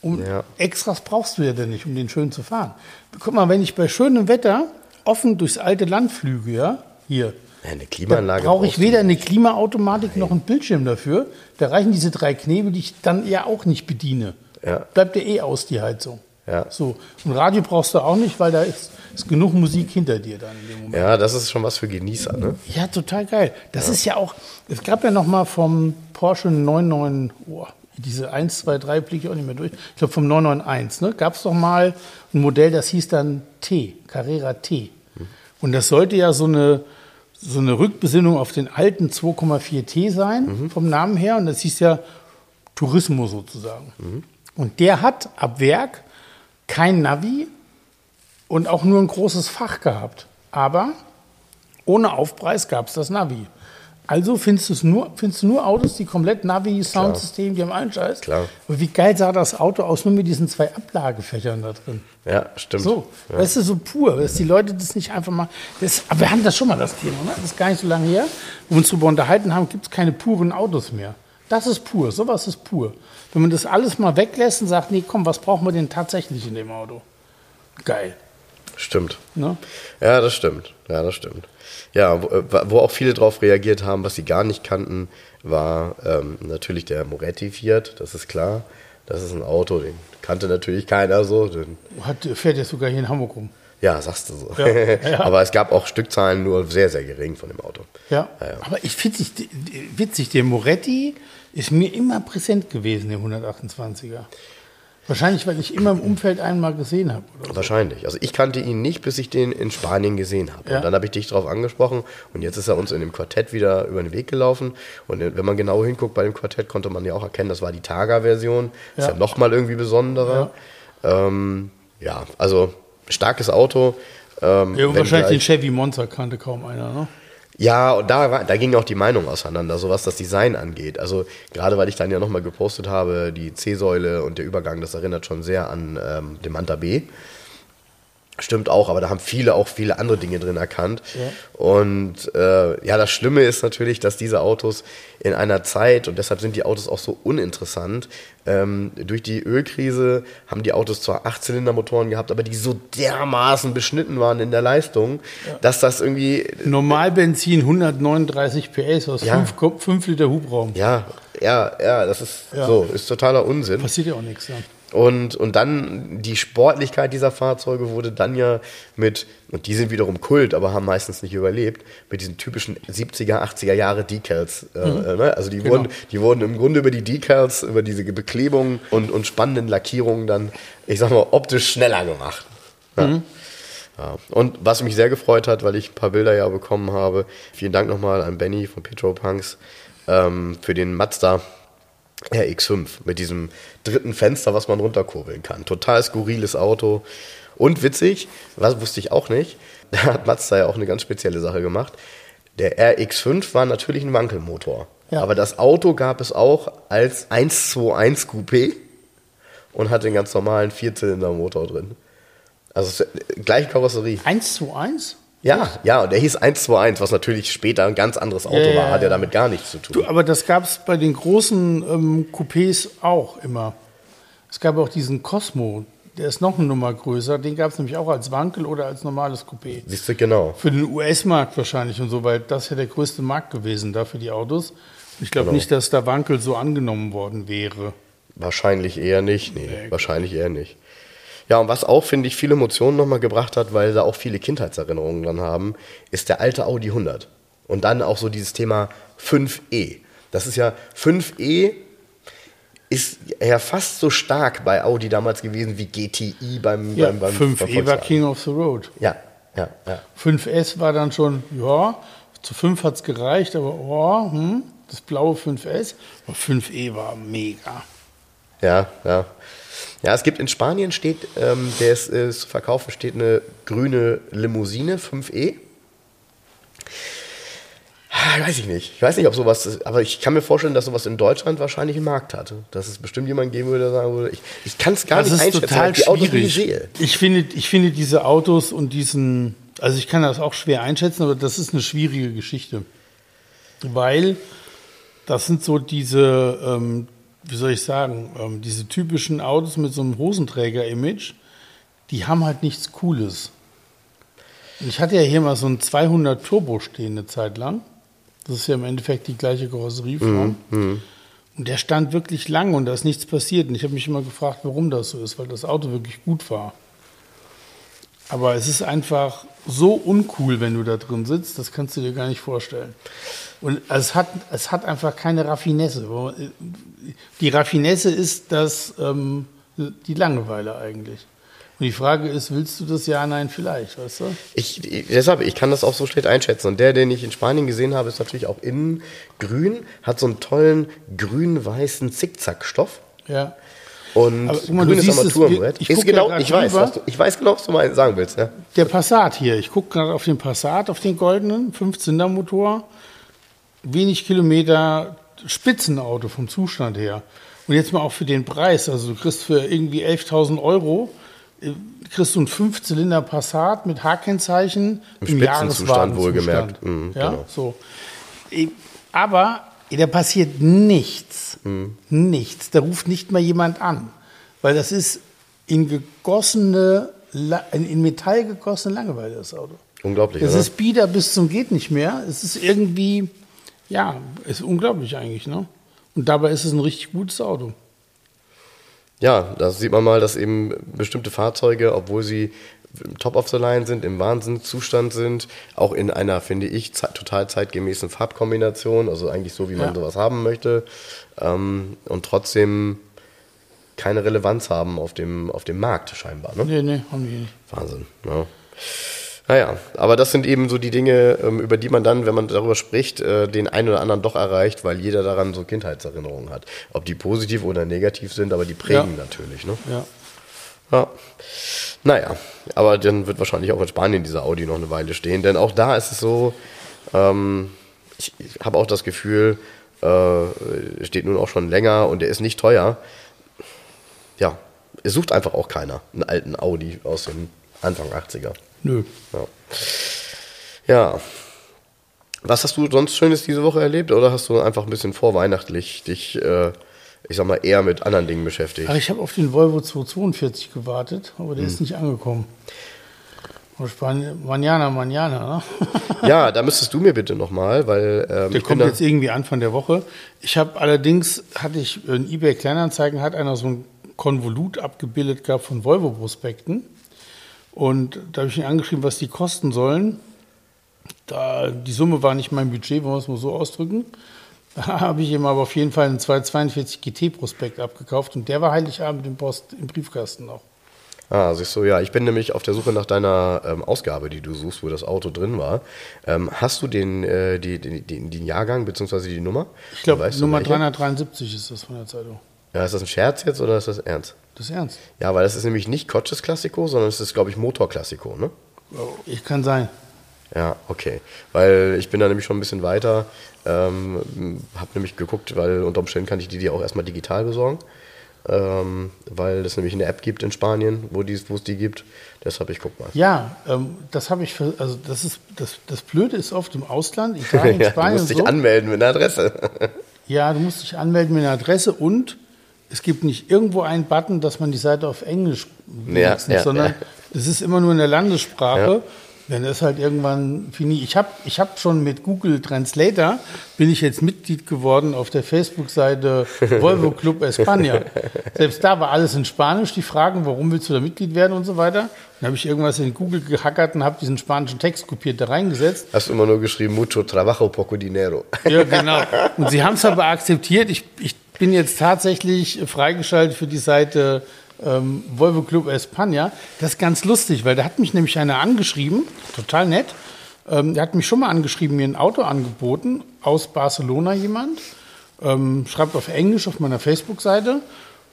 Um Ja. Extras brauchst du ja denn nicht, um den schön zu fahren. Guck mal, wenn ich bei schönem Wetter offen durchs alte Land flüge, ja, hier, Ja, eine Klimaanlage brauche ich weder eine Klimaautomatik noch einen Bildschirm dafür. Da reichen diese drei Knebel, die ich dann ja auch nicht bediene. Ja. Bleibt ja eh aus, die Heizung. Ja. So. Und Radio brauchst du auch nicht, weil da ist, ist genug Musik hinter dir dann in dem Moment. Ja, das ist schon was für Genießer, ne? Ja, total geil. Das ist ja auch, es gab ja noch mal vom Porsche 99, oh, diese 1, 2, 3 blicke ich auch nicht mehr durch. Ich glaube vom 991, ne, gab es doch mal ein Modell, das hieß dann T, Carrera T. Und das sollte ja so eine, so eine Rückbesinnung auf den alten 2,4 T sein, vom Namen her. Und das hieß ja Turismo sozusagen. Und der hat ab Werk kein Navi und auch nur ein großes Fach gehabt. Aber ohne Aufpreis gab es das Navi. Also findest, nur, findest du nur Autos, die komplett Navi, Soundsystem, die haben allen Scheiß. Klar. Aber wie geil sah das Auto aus, nur mit diesen zwei Ablagefächern da drin. Ja, stimmt. So, Ja. weißt du, so pur, dass die Leute das nicht einfach mal. Das, aber wir hatten das schon mal, das Thema, ne? das ist gar nicht so lange her, wo wir uns darüber unterhalten haben, gibt es keine puren Autos mehr. Das ist pur, sowas ist pur. Wenn man das alles mal weglässt und sagt, nee, komm, was brauchen wir denn tatsächlich in dem Auto? Geil. Stimmt. Ne? Ja, das stimmt. Ja, das stimmt. Ja, wo, äh, wo auch viele drauf reagiert haben, was sie gar nicht kannten, war ähm, natürlich der Moretti Fiat, das ist klar. Das ist ein Auto, den kannte natürlich keiner so. Den, Hat, fährt jetzt sogar hier in Hamburg rum. ja, sagst du so. Ja, ja. Aber es gab auch Stückzahlen nur sehr, sehr gering von dem Auto. Ja. Ja, ja. Aber ich finde es witzig, der Moretti ist mir immer präsent gewesen, der 128er. Wahrscheinlich, weil ich immer im Umfeld einmal gesehen habe. so. Wahrscheinlich. Also ich kannte ihn nicht, bis ich den in Spanien gesehen habe. Ja. Und dann habe ich dich darauf angesprochen und jetzt ist er uns in dem Quartett wieder über den Weg gelaufen. Und wenn man genau hinguckt bei dem Quartett, konnte man ja auch erkennen, das war die Targa-Version. Ist Ja. ja nochmal irgendwie besonderer. Ja. Ähm, ja, also starkes Auto. Ähm, Ja, wahrscheinlich den Chevy Monza kannte kaum einer, ne? Ja, und da, war, da ging auch die Meinung auseinander, so was das Design angeht. Also gerade weil ich dann ja nochmal gepostet habe, die C-Säule und der Übergang, das erinnert schon sehr an ähm, den Manta B. Stimmt auch, aber da haben viele auch viele andere Dinge drin erkannt. Und äh, ja, das Schlimme ist natürlich, dass diese Autos in einer Zeit, und deshalb sind die Autos auch so uninteressant, ähm, durch die Ölkrise haben die Autos zwar Achtzylindermotoren gehabt, aber die so dermaßen beschnitten waren in der Leistung, dass das irgendwie Normalbenzin 139 PS aus Ja. 5, Liter Hubraum. Ja, ja, ja, das ist Ja. so, ist totaler Unsinn. Passiert ja auch nichts. Ja. Und, und dann die Sportlichkeit dieser Fahrzeuge wurde dann ja mit, und die sind wiederum Kult, aber haben meistens nicht überlebt, mit diesen typischen 70er, 80er Jahre Decals. Äh, äh, ne? Also die, wurden, die wurden im Grunde über die Decals, über diese Beklebungen und, und spannenden Lackierungen dann, ich sag mal, optisch schneller gemacht. Ja. Ja. Und was mich sehr gefreut hat, weil ich ein paar Bilder ja bekommen habe, vielen Dank nochmal an Benny von Petropunks ähm, für den Mazda RX5 mit diesem dritten Fenster, was man runterkurbeln kann. Total skurriles Auto. Und witzig, was wusste ich auch nicht, da hat Mazda ja auch eine ganz spezielle Sache gemacht. Der RX5 war natürlich ein Wankelmotor. Ja. Aber das Auto gab es auch als 121 Coupé und hat den ganz normalen Vierzylindermotor drin. Also ist, gleiche Karosserie. 1 zu 1? Ja, ja, und der hieß 121, was natürlich später ein ganz anderes Auto Ja, war, hat ja damit gar nichts zu tun. Du, aber das gab es bei den großen ähm, Coupés auch immer. Es gab auch diesen Cosmo, der ist noch eine Nummer größer. Den gab es nämlich auch als Wankel oder als normales Coupé. Siehst du, genau. Für den US-Markt wahrscheinlich und so, weil das ja der größte Markt gewesen da für die Autos. Ich glaube Genau. nicht, dass der Wankel so angenommen worden wäre. Wahrscheinlich eher nicht, nee, wahrscheinlich eher nicht. Ja, und was auch, finde ich, viele Emotionen nochmal gebracht hat, weil da auch viele Kindheitserinnerungen dran haben, ist der alte Audi 100. Und dann auch so dieses Thema 5E. Das ist ja, 5E ist ja fast so stark bei Audi damals gewesen wie GTI beim, Ja, beim, beim 5E beim war. King of the Road. Ja, ja, ja. 5S war dann schon, ja, zu 5 hat es gereicht, aber oh, hm, das blaue 5S. Aber 5E war mega. Ja, ja. Ja, es gibt in Spanien steht, ähm, der ist, äh, zu verkaufen, steht eine grüne Limousine, 5E. Ah, Weiß ich nicht. Ich weiß nicht, ob sowas ist, aber ich kann mir vorstellen, dass sowas in Deutschland wahrscheinlich einen Markt hat. Dass es bestimmt jemanden geben würde, der sagen würde, ich, ich kann es gar Das nicht ist einschätzen, total die Autos schwierig. sehe. Ich finde, ich finde diese Autos und diesen, also ich kann das auch schwer einschätzen, aber das ist eine schwierige Geschichte. Weil das sind so diese, ähm, wie soll ich sagen, ähm, diese typischen Autos mit so einem Hosenträger-Image, die haben halt nichts Cooles. Und ich hatte ja hier mal so ein 200 Turbo stehen eine Zeit lang. Das ist ja im Endeffekt die gleiche Karosserieform. Und der stand wirklich lang und da ist nichts passiert. Und ich habe mich immer gefragt, warum das so ist, weil das Auto wirklich gut war. Aber es ist einfach so uncool, wenn du da drin sitzt, das kannst du dir gar nicht vorstellen. Und es hat, es hat einfach keine Raffinesse. Die Raffinesse ist das, ähm, die Langeweile eigentlich. Und die Frage ist, willst du das ja, nein, vielleicht, weißt du? Ich, ich- deshalb, ich kann das auch so schlecht einschätzen. Und der, den ich in Spanien gesehen habe, ist natürlich auch innen grün, hat so einen tollen grün-weißen Zickzackstoff. Ja. Und Aber mal, du grünes Armaturenbrett. ich ist ja genau, ich weiß, du, ich weiß genau, was du mal sagen willst. Ja? Der Passat hier, ich gucke gerade auf den Passat, auf den goldenen, 5-Zylinder-Motor, wenig Kilometer, Spitzenauto vom Zustand her. Und jetzt mal auch für den Preis, also du kriegst für irgendwie 11.000 Euro, äh, kriegst du einen 5-Zylinder Passat mit H-Kennzeichen Im im Spitzenzustand wohlgemerkt. Mhm, ja, genau. so. Äh, Aber da passiert nichts. Mhm. Nichts. Da ruft nicht mal jemand an. Weil das ist in gegossene, in Metall gegossene Langeweile, das Auto. Unglaublich, Das oder? ist bieder bis zum geht nicht mehr. Es ist irgendwie, ja, ist unglaublich eigentlich, ne? Und dabei ist es ein richtig gutes Auto. Ja, da sieht man mal, dass eben bestimmte Fahrzeuge, obwohl sie top of the line sind, im Wahnsinnszustand sind, auch in einer, finde ich, total zeitgemäßen Farbkombination, also eigentlich so, wie man Ja. sowas haben möchte, ähm, und trotzdem keine Relevanz haben auf dem, auf dem Markt scheinbar. Ne? Nee, nee, haben die nicht. Wahnsinn. Ja. Naja, aber das sind eben so die Dinge, ähm, über die man dann, wenn man darüber spricht, äh, den einen oder anderen doch erreicht, weil jeder daran so Kindheitserinnerungen hat. Ob die positiv oder negativ sind, aber die prägen Ja. natürlich. Ne? Ja. Ja. Naja, aber dann wird wahrscheinlich auch in Spanien dieser Audi noch eine Weile stehen, denn auch da ist es so, ähm, ich, ich habe auch das Gefühl, äh, steht nun auch schon länger und der ist nicht teuer. Ja, es sucht einfach auch keiner einen alten Audi aus den Anfang 80er. Nö. Ja. ja. Was hast du sonst Schönes diese Woche erlebt oder hast du einfach ein bisschen vorweihnachtlich dich, äh, ich sag mal, eher mit anderen Dingen beschäftigt? Ach, ich habe auf den Volvo 242 gewartet, aber der Hm. ist nicht angekommen. Manana, Manana, ne? Ja, da müsstest du mir bitte nochmal, weil ähm, Der kommt jetzt irgendwie Anfang der Woche. Ich habe allerdings, hatte ich in eBay Kleinanzeigen, hat einer so ein Konvolut abgebildet gehabt von Volvo-Prospekten. Und da habe ich ihn angeschrieben, was die kosten sollen. Da, die Summe war nicht mein Budget, wollen wir es mal so ausdrücken. Da habe ich ihm aber auf jeden Fall einen 242 GT-Prospekt abgekauft und der war Heiligabend im Post im Briefkasten noch. ah, siehst du, ja, ich bin nämlich auf der Suche nach deiner ähm, Ausgabe, die du suchst, wo das Auto drin war. Ähm, hast du den, äh, die, die, den Jahrgang bzw. die Nummer? Ich glaube, Nummer welche? 373 ist das von der Zeitung. Ja, ist das ein Scherz jetzt oder ist das ernst? Das ist ernst. Ja, weil das ist nämlich nicht Coches Classico, sondern es ist, glaube ich, Motor Classico, ne? Ich kann sein. Ja, okay. Weil ich bin da nämlich schon ein bisschen weiter. Ähm, habe nämlich geguckt, weil unter Umständen kann ich die dir auch erstmal digital besorgen. Ähm, weil es nämlich eine App gibt in Spanien, wo es die gibt. Deshalb, ich guck mal. Ja, ähm, das habe ich, ver- also das ist, das, das Blöde ist oft im Ausland, Italien, Ja, du Spanien musst dich so. anmelden mit einer Adresse. Ja, du musst dich anmelden mit einer Adresse und es gibt nicht irgendwo einen Button, dass man die Seite auf Englisch Ja, benutzen, ja, sondern ja. es ist immer nur in der Landessprache. Dann ist halt irgendwann fini. Ich habe ich hab schon mit Google Translator, bin ich jetzt Mitglied geworden auf der Facebook-Seite Volvo Club España. Selbst da war alles in Spanisch, die Fragen, warum willst du da Mitglied werden und so weiter. Dann habe ich irgendwas in Google gehackert und habe diesen spanischen Text kopiert da reingesetzt. Hast du immer nur geschrieben, mucho trabajo, poco dinero. Ja, genau. Und sie haben es aber akzeptiert. Ich, ich bin jetzt tatsächlich freigeschaltet für die Seite ähm, Volvo Club España. Das ist ganz lustig, weil da hat mich nämlich einer angeschrieben, total nett. Ähm, der hat mich schon mal angeschrieben, mir ein Auto angeboten, aus Barcelona jemand. Ähm, schreibt auf Englisch auf meiner Facebook-Seite.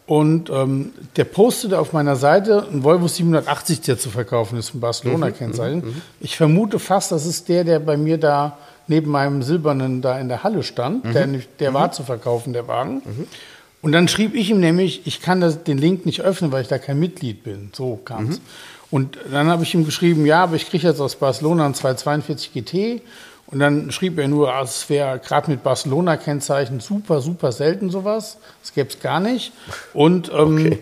Und ähm, der postete auf meiner Seite ein Volvo 780, der zu verkaufen ist, ein Barcelona-Kennzeichen. Ich vermute fast, das ist der, der bei mir da neben meinem silbernen da in der Halle stand. Der, nicht- der war zu verkaufen, der Wagen. Und dann schrieb ich ihm nämlich, ich kann das, den Link nicht öffnen, weil ich da kein Mitglied bin. So kam es. Und dann habe ich ihm geschrieben, ja, aber ich kriege jetzt aus Barcelona einen 242 GT. Und dann schrieb er nur, ah, es wäre gerade mit Barcelona-Kennzeichen super, super selten sowas. Das gäbe es gar nicht. Und ähm,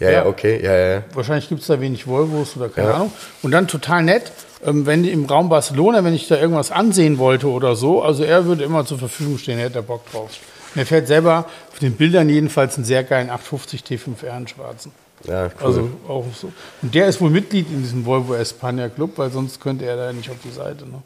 Ja, ja, Ja. okay, ja, ja. wahrscheinlich gibt es da wenig Volvos oder keine Ahnung. Und dann total nett, ähm, wenn im Raum Barcelona, wenn ich da irgendwas ansehen wollte oder so, also er würde immer zur Verfügung stehen, er hätte da Bock drauf. Er fährt selber auf den Bildern jedenfalls einen sehr geilen 850 T5R in schwarzen. Ja, cool. Also auch so. Und der ist wohl Mitglied in diesem Volvo España Club, weil sonst könnte er da nicht auf die Seite. Ne?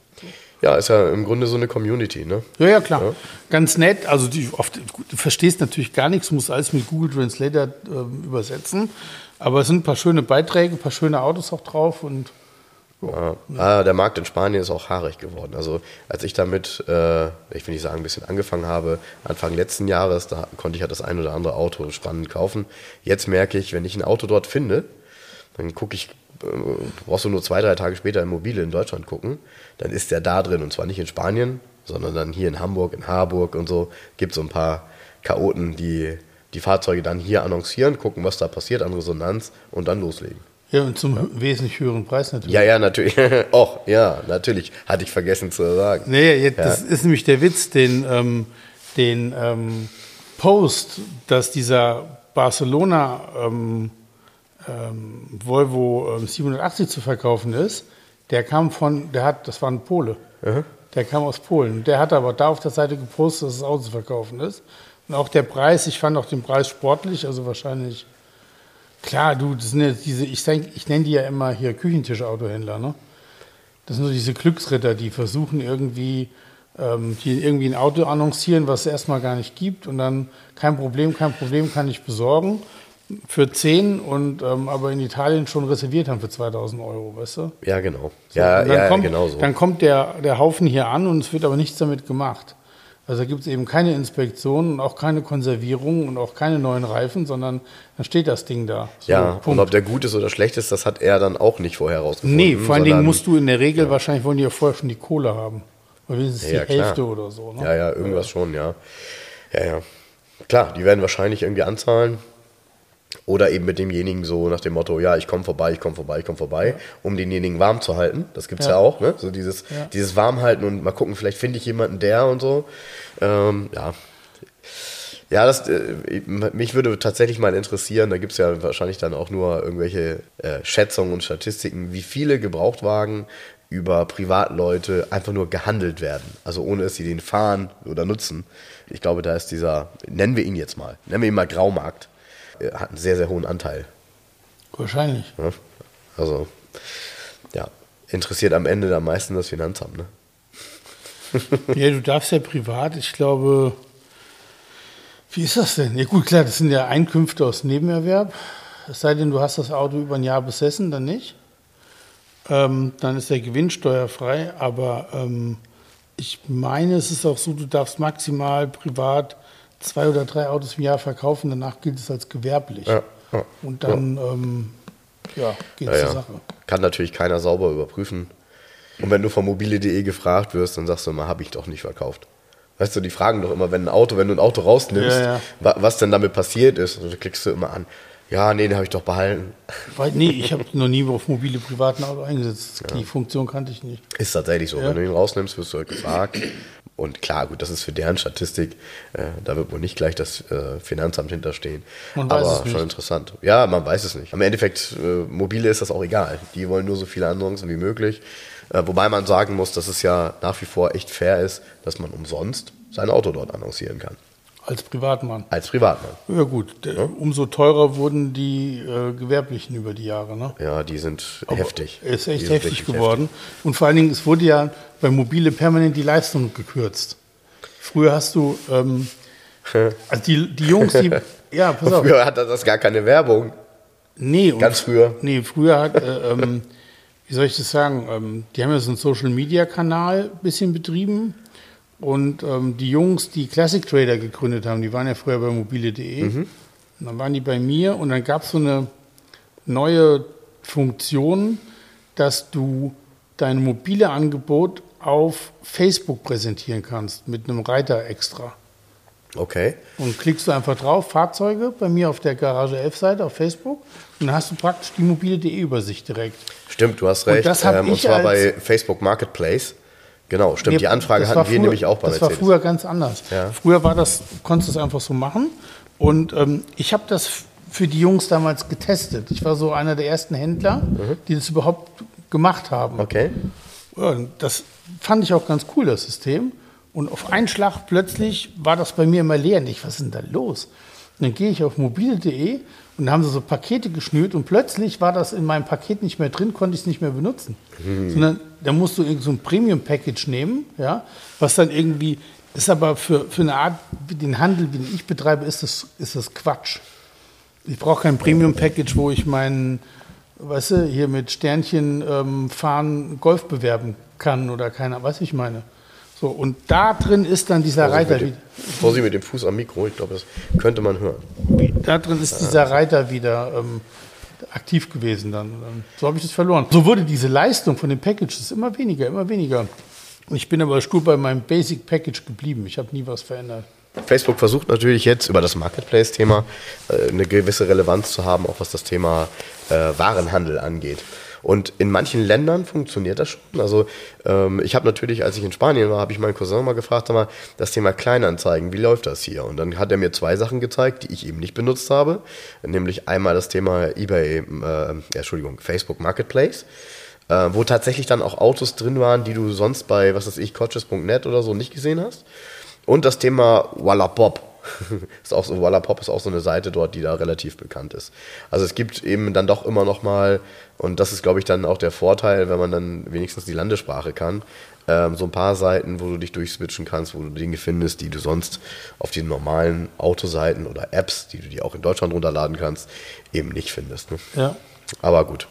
ja, ist ja im Grunde so eine Community, ne? Ja, ja, klar. Ganz nett. Also die, oft, du verstehst natürlich gar nichts, musst alles mit Google Translator ähm, übersetzen. Aber es sind ein paar schöne Beiträge, ein paar schöne Autos auch drauf und Ja. Ah, der Markt in Spanien ist auch haarig geworden. Also als ich damit, äh, ich will nicht sagen, ein bisschen angefangen habe, Anfang letzten Jahres, da konnte ich ja das ein oder andere Auto spannend kaufen. Jetzt merke ich, wenn ich ein Auto dort finde, dann gucke ich, äh, brauchst du nur zwei, drei Tage später in Mobile in Deutschland gucken, dann ist der da drin. Und zwar nicht in Spanien, sondern dann hier in Hamburg, in Harburg und so. Gibt so ein paar Chaoten, die die Fahrzeuge dann hier annoncieren, gucken, was da passiert an Resonanz und dann loslegen. Ja, und zum wesentlich höheren Preis natürlich. Ja, ja, natürlich. Och, ja, natürlich. Hatte ich vergessen zu sagen. Nee, jetzt, das ist nämlich der Witz, den, ähm, den ähm, Post, dass dieser Barcelona ähm, ähm, Volvo ähm, 780 zu verkaufen ist, der kam von, der hat, das war ein Pole. Der kam aus Polen. Der hat aber da auf der Seite gepostet, dass das Auto zu verkaufen ist. Und auch der Preis, ich fand auch den Preis sportlich, also wahrscheinlich Klar, du, das sind jetzt diese, ich, denk, ich nenne die ja immer hier Küchentisch-Autohändler, ne? Das sind so diese Glücksritter, die versuchen irgendwie, ähm, die irgendwie ein Auto annoncieren, was es erstmal gar nicht gibt und dann kein Problem, kein Problem, kann ich besorgen für 10 und ähm, aber in Italien schon reserviert haben für 2000 Euro, weißt du? Ja, genau. So, ja, ja, kommt, genau so. Dann kommt der, der Haufen hier an und es wird aber nichts damit gemacht. Also da gibt es eben keine Inspektion und auch keine Konservierung und auch keine neuen Reifen, sondern dann steht das Ding da. So, ja, und Punkt. ob der gut ist oder schlecht ist, das hat er dann auch nicht vorher rausgefunden. Nee, vor allen Dingen musst du in der Regel, wahrscheinlich wollen die ja vorher schon die Kohle haben. Oder wenigstens Ja, die klar. Hälfte oder so. Ne? Ja, ja, irgendwas schon, ja. Ja, ja. Klar, die werden wahrscheinlich irgendwie anzahlen. Oder eben mit demjenigen so nach dem Motto, ja, ich komme vorbei, ich komme vorbei, ich komme vorbei, um denjenigen warm zu halten. Das gibt's ja, Ja. auch, ne? So dieses, dieses Warmhalten und mal gucken, vielleicht finde ich jemanden, der und so. Ähm, ja. Ja, das, äh, mich würde tatsächlich mal interessieren, da gibt's ja wahrscheinlich dann auch nur irgendwelche äh, Schätzungen und Statistiken, wie viele Gebrauchtwagen über Privatleute einfach nur gehandelt werden. Also ohne dass sie den fahren oder nutzen. Ich glaube, da ist dieser, nennen wir ihn jetzt mal, nennen wir ihn mal Graumarkt, hat einen sehr, sehr hohen Anteil. Wahrscheinlich. Ne? Also, ja, interessiert am Ende am meisten das Finanzamt. Ne? Ja, du darfst ja privat, ich glaube, wie ist das denn? Ja gut, klar, das sind ja Einkünfte aus Nebenerwerb. Es sei denn, du hast das Auto über ein Jahr besessen, dann nicht. Ähm, dann ist der Gewinn steuerfrei. Aber ähm, ich meine, es ist auch so, du darfst maximal privat zwei oder drei Autos im Jahr verkaufen. Danach gilt es als gewerblich. Ja, ja, Und dann ähm, ja, geht Ja, es ja. zur Sache. Kann natürlich keiner sauber überprüfen. Und wenn du von mobile.de gefragt wirst, dann sagst du immer, habe ich doch nicht verkauft. Weißt du, die fragen doch immer, wenn ein Auto, wenn du ein Auto rausnimmst, Ja, ja. wa- was denn damit passiert ist. Und dann klickst du immer an. Ja, nee, den habe ich doch behalten. Weil, nee, ich habe noch nie auf mobile privaten Auto eingesetzt. Die Funktion kannte ich nicht. Ist tatsächlich so. Ja. Wenn du ihn rausnimmst, wirst du halt gefragt. Und klar, gut, das ist für deren Statistik. Äh, da wird wohl nicht gleich das äh, Finanzamt hinterstehen. Man weiß Aber es schon interessant. Ja, man weiß es nicht. Am Endeffekt, äh, mobile ist das auch egal. Die wollen nur so viele Annoncen wie möglich. Äh, wobei man sagen muss, dass es ja nach wie vor echt fair ist, dass man umsonst sein Auto dort annoncieren kann. Als Privatmann. Als Privatmann. Ja gut, der, umso teurer wurden die äh, Gewerblichen über die Jahre. Ne? Ja, die sind heftig. Ist echt heftig geworden. Und vor allen Dingen, es wurde ja bei Mobile permanent die Leistung gekürzt. Früher hast du, ähm, also die, die Jungs, die, ja, pass auf. Früher hatte das gar keine Werbung. Nee, und- Ganz früher. Nee, früher hat, äh, ähm, wie soll ich das sagen, ähm, die haben ja so einen Social-Media-Kanal ein bisschen betrieben. Und ähm, die Jungs, die Classic Trader gegründet haben, die waren ja früher bei mobile.de. Und dann waren die bei mir und dann gab es so eine neue Funktion, dass du dein mobile Angebot auf Facebook präsentieren kannst mit einem Reiter extra. Okay. Und klickst du einfach drauf, Fahrzeuge, bei mir auf der Garage 11 Seite auf Facebook. Und dann hast du praktisch die mobile.de Übersicht direkt. Stimmt, du hast Und recht. das ähm, und ich zwar als- bei Facebook Marketplace. Genau, stimmt. Nee, die Anfrage hatten wir früher- nämlich auch bei Das war früher ganz anders. Ja. Früher war das, konntest du es einfach so machen. Und ähm, ich habe das für die Jungs damals getestet. Ich war so einer der ersten Händler, die das überhaupt gemacht haben. Mhm. Okay. Und das fand ich auch ganz cool, das System. Und auf einen Schlag plötzlich war das bei mir immer leer. Und ich, was ist denn da los? Und dann gehe ich auf mobile.de und da haben sie so Pakete geschnürt und plötzlich war das in meinem Paket nicht mehr drin, konnte ich es nicht mehr benutzen. Sondern da musst du irgend so ein Premium-Package nehmen, ja, was dann irgendwie, ist aber für, für eine Art, wie den Handel, den ich betreibe, ist das, ist das Quatsch. Ich brauche kein Premium-Package, wo ich meinen, weißt du, hier mit Sternchen ähm, fahren, Golf bewerben kann oder keiner, was ich meine. So, und da drin ist dann dieser Vorsicht Reiter wieder. Vorsicht mit dem Fuß am Mikro, ich glaube, das könnte man hören. Da drin ist dieser Reiter wieder ähm, aktiv gewesen dann. Dann- So habe ich das verloren. So wurde diese Leistung von den Packages immer weniger, immer weniger. Ich bin aber stur bei meinem Basic Package geblieben. Ich habe nie was verändert. Facebook versucht natürlich jetzt über das Marketplace-Thema äh, eine gewisse Relevanz zu haben, auch was das Thema äh, Warenhandel angeht. Und in manchen Ländern funktioniert das schon. Also ähm, ich habe natürlich, als ich in Spanien war, habe ich meinen Cousin mal gefragt, sag mal, das Thema Kleinanzeigen, wie läuft das hier? Und dann hat er mir zwei Sachen gezeigt, die ich eben nicht benutzt habe, nämlich einmal das Thema eBay, äh, Entschuldigung, Facebook Marketplace. Äh, wo tatsächlich dann auch Autos drin waren, die du sonst bei, was weiß ich, coaches.net oder so nicht gesehen hast. Und das Thema Wallapop. ist auch so, Wallapop ist auch so eine Seite dort, die da relativ bekannt ist. Also es gibt eben dann doch immer noch mal, und das ist, glaube ich, dann auch der Vorteil, wenn man dann wenigstens die Landessprache kann, ähm, so ein paar Seiten, wo du dich durchswitchen kannst, wo du Dinge findest, die du sonst auf den normalen Autoseiten oder Apps, die du dir auch in Deutschland runterladen kannst, eben nicht findest. Ne? Ja. Aber gut.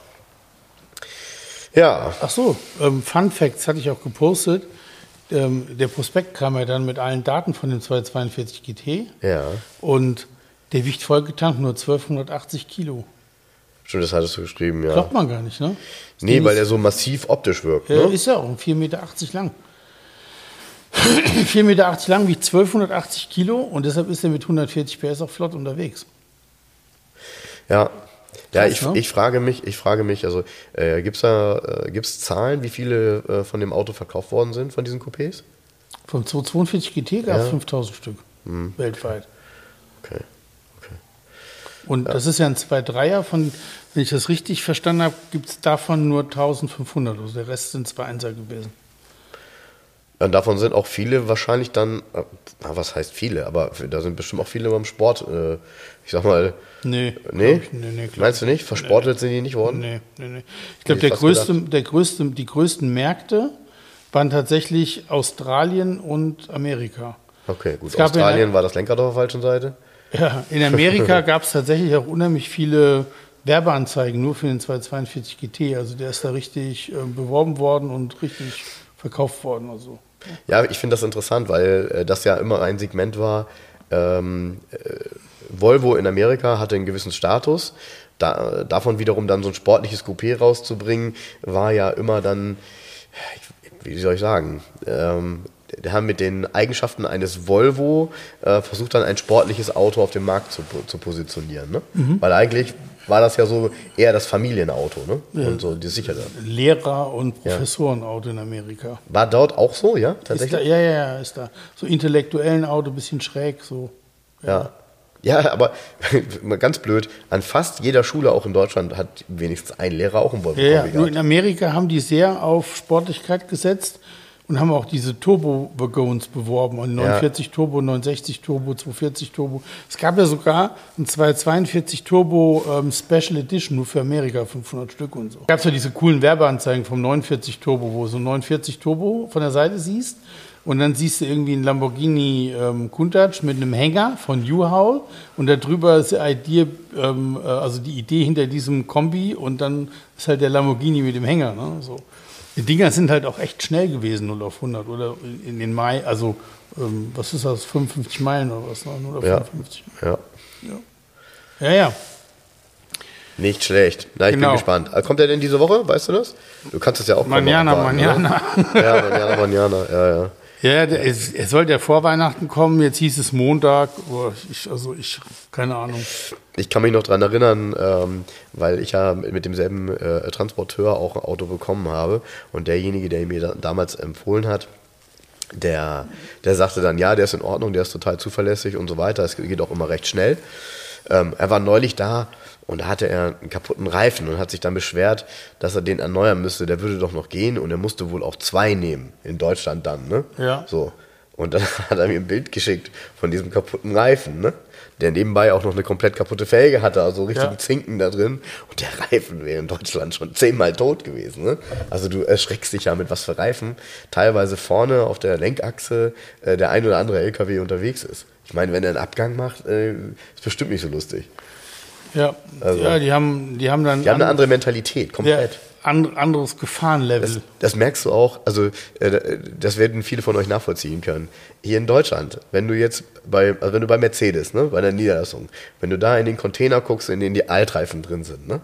Ja, Ach so, ähm, Fun Facts hatte ich auch gepostet. Ähm, der Prospekt kam ja dann mit allen Daten von dem 242 GT ja. und der wiegt vollgetankt nur 1280 Kilo. Stimmt, das hattest du geschrieben, ja. Glaubt man gar nicht, ne? Ist Nee, weil er so massiv optisch wirkt. Ja, Ne? ist ja auch 4,80 Meter lang. 4,80 Meter lang wiegt 1280 Kilo und deshalb ist er mit 140 PS auch flott unterwegs. Ja. Ja, ich, ne? ich frage mich, ich frage mich, also äh, gibt es da äh, gibt's Zahlen, wie viele äh, von dem Auto verkauft worden sind, von diesen Coupés? Vom 242 GT gab es Ja. 5000 Stück Hm. weltweit. Okay. Und das ist ja ein 2-3er von, wenn ich das richtig verstanden habe, gibt es davon nur 1500. Also der Rest sind 2-1er gewesen. Und davon sind auch viele wahrscheinlich dann, äh, na, was heißt viele, aber da sind bestimmt auch viele beim Sport, äh, ich sag mal, Nee. nee? ich, nee, nee Meinst du nicht? Versportelt sind die nicht worden? Nee, nee, nee. Ich glaube, der größte, der größte, die größten Märkte waren tatsächlich Australien und Amerika. Okay, gut. Ja Australien war das Lenkrad auf der falschen Seite. Ja, in Amerika gab es tatsächlich auch unheimlich viele Werbeanzeigen nur für den 242 GT. Also der ist da richtig äh, beworben worden und richtig verkauft worden. Also. Ja, ich finde das interessant, weil äh, das ja immer ein Segment war. Ähm, äh, Volvo in Amerika hatte einen gewissen Status. Da, davon wiederum dann so ein sportliches Coupé rauszubringen, war ja immer dann, wie soll ich sagen, ähm, die haben mit den Eigenschaften eines Volvo äh, versucht dann ein sportliches Auto auf dem Markt zu, zu positionieren. Ne? Weil eigentlich war das ja so eher das Familienauto ne? und so die sichere. Lehrer- und Professorenauto in Amerika. War dort auch so, ja? Ist da, Tatsächlich? ja, ja, ja, ist da. So intellektuellen Auto, bisschen schräg, so. Ja. Ja, aber mal ganz blöd, an fast jeder Schule auch in Deutschland hat wenigstens ein Lehrer auch ein Volvo Ja, ja. Nur in Amerika haben die sehr auf Sportlichkeit gesetzt und haben auch diese Turbo-Wagons beworben. Und 49 Turbo, 960 Turbo, 240 Turbo. Es gab ja sogar ein 242 Turbo ähm, Special Edition nur für Amerika, 500 Stück und so. Gab es ja diese coolen Werbeanzeigen vom 49 Turbo, wo du so ein 49 Turbo von der Seite siehst. Und dann siehst du irgendwie einen Lamborghini ähm, Countach mit einem Hänger von U-Haul und da drüber ist die Idee, ähm, äh, also die Idee hinter diesem Kombi und dann ist halt der Lamborghini mit dem Hänger. Ne? So. Die Dinger sind halt auch echt schnell gewesen, 0 auf 100 oder in, den Mai, also ähm, was ist das, 55 Meilen oder was? Ne? 0 auf Ja. 55. Ja. Ja, ja. Nicht schlecht. Na, ich Genau. bin gespannt. Äh, Kommt er denn diese Woche? Weißt du das? Du kannst es ja auch Manjana, abwarten, Manjana. Oder? Ja, Manjana, Manjana. Ja, ja. Ja, es, es sollte ja vor Weihnachten kommen, jetzt hieß es Montag. Oh, ich, also ich, keine Ahnung. Ich kann mich noch dran erinnern, ähm, weil ich ja mit, mit demselben äh, Transporteur auch ein Auto bekommen habe. Und derjenige, der mir da, damals empfohlen hat, der, der sagte dann, ja, der ist in Ordnung, der ist total zuverlässig und so weiter. Es geht auch immer recht schnell. Ähm, er war neulich da und da hatte er einen kaputten Reifen und hat sich dann beschwert, dass er den erneuern müsste. Der würde doch noch gehen und er musste wohl auch zwei nehmen, in Deutschland dann. Ne? Ja. So. Und dann hat er mir ein Bild geschickt von diesem kaputten Reifen, ne? der nebenbei auch noch eine komplett kaputte Felge hatte, also richtigen Ja. Zinken da drin. Und der Reifen wäre in Deutschland schon zehnmal tot gewesen. Ne? Also du erschreckst dich ja mit was für Reifen teilweise vorne auf der Lenkachse äh, der ein oder andere LKW unterwegs ist. Ich meine, wenn er einen Abgang macht, äh, ist bestimmt nicht so lustig. Ja, Also- ja die, haben, die haben dann Die haben eine an- andere Mentalität, ja, komplett. an, anderes Gefahrenlevel. Das, das merkst du auch, also äh, das werden viele von euch nachvollziehen können. Hier in Deutschland, wenn du jetzt bei, also wenn du bei Mercedes, ne, bei der Niederlassung, wenn du da in den Container guckst, in denen die Altreifen drin sind, ne,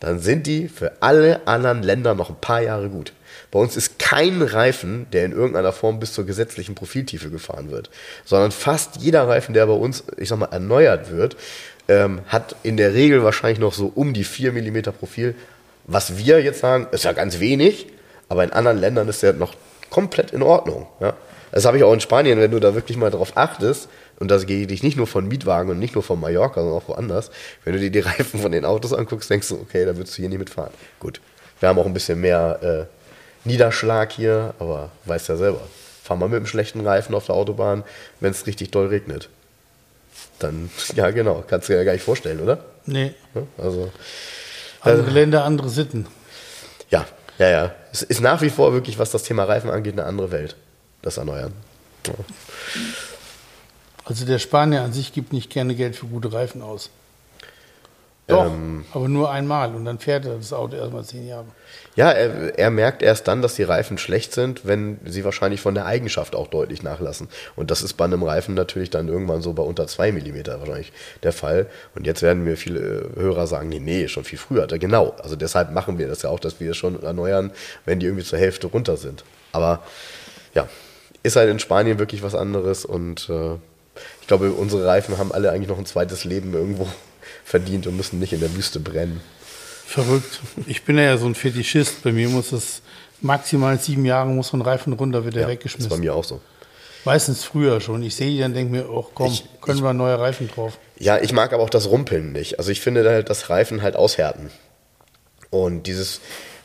dann sind die für alle anderen Länder noch ein paar Jahre gut. Bei uns ist kein Reifen, der in irgendeiner Form bis zur gesetzlichen Profiltiefe gefahren wird, sondern fast jeder Reifen, der bei uns, ich sag mal, erneuert wird, ähm, hat in der Regel wahrscheinlich noch so um die 4 mm Profil. Was wir jetzt sagen, ist ja ganz wenig, aber in anderen Ländern ist der noch komplett in Ordnung. Ja? Das habe ich auch in Spanien, wenn du da wirklich mal drauf achtest, und das gehe ich nicht nur von Mietwagen und nicht nur von Mallorca, sondern auch woanders, wenn du dir die Reifen von den Autos anguckst, denkst du, okay, da würdest du hier nicht mitfahren. Gut, wir haben auch ein bisschen mehr äh, Niederschlag hier, aber weißt ja selber, fahr mal mit einem schlechten Reifen auf der Autobahn, wenn es richtig doll regnet. Dann, ja genau, kannst du dir ja gar nicht vorstellen, oder? Nee. Also, Andere Länder, andere Sitten. ja, ja, ja. Es ist nach wie vor wirklich, was das Thema Reifen angeht, eine andere Welt. Das Erneuern. Ja. Also der Spanier an sich gibt nicht gerne Geld für gute Reifen aus. Doch, Ähm. aber nur einmal und dann fährt er das Auto erstmal zehn Jahre. Ja, er, er merkt erst dann, dass die Reifen schlecht sind, wenn sie wahrscheinlich von der Eigenschaft auch deutlich nachlassen. Und das ist bei einem Reifen natürlich dann irgendwann so bei unter 2 mm wahrscheinlich der Fall. Und jetzt werden mir viele äh, Hörer sagen, nee, nee, schon viel früher. Genau, also deshalb machen wir das ja auch, dass wir es schon erneuern, wenn die irgendwie zur Hälfte runter sind. Aber ja, ist halt in Spanien wirklich was anderes und äh, ich glaube, unsere Reifen haben alle eigentlich noch ein zweites Leben irgendwo verdient und müssen nicht in der Wüste brennen. Verrückt. Ich bin ja so ein Fetischist. Bei mir muss es maximal sieben Jahre muss so ein Reifen runter, wird er Ja, ist bei weggeschmissen. mir auch so. Meistens früher schon. Ich sehe die dann denke mir, oh komm, Ich- können wir neue Reifen drauf. Ja, ich mag aber auch das Rumpeln nicht. Also ich finde halt, dass Reifen halt aushärten. Und dieses,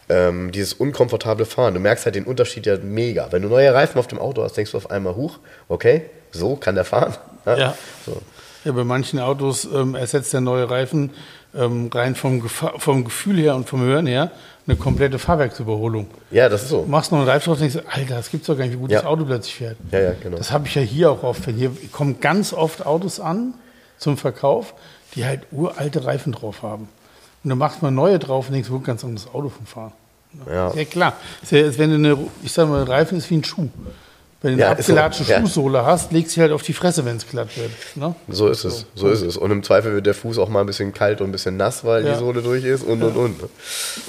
ähm, dieses unkomfortable Fahren, du merkst halt den Unterschied ja mega. Wenn du neue Reifen auf dem Auto hast, denkst du auf einmal, huch, okay, so kann der fahren. Ja. So. Ja, bei manchen Autos ähm, ersetzt der neue Reifen ähm, rein vom, Gefa vom Gefühl her und vom Hören her eine komplette Fahrwerksüberholung. ja, das ist so. Du machst noch einen Reifen drauf und denkst, Alter, das gibt's doch gar nicht, wie gut Ja. das Auto plötzlich fährt. Ja, ja, genau. Das habe ich ja hier auch oft. Hier kommen ganz oft Autos an zum Verkauf, die halt uralte Reifen drauf haben. Und dann macht man neue drauf und denkst, wo ganz anderes Auto vom Fahren. Ja. Ja klar. Als wenn du eine, ich sag mal, ein Reifen ist wie ein Schuh. Wenn du eine Ja, ist so. abgelatschte Ja. Schuhsohle hast, legst du sie halt auf die Fresse, wenn es glatt wird. Ne? So ist es, so ist es. Und im Zweifel wird der Fuß auch mal ein bisschen kalt und ein bisschen nass, weil Ja. die Sohle durch ist und und und.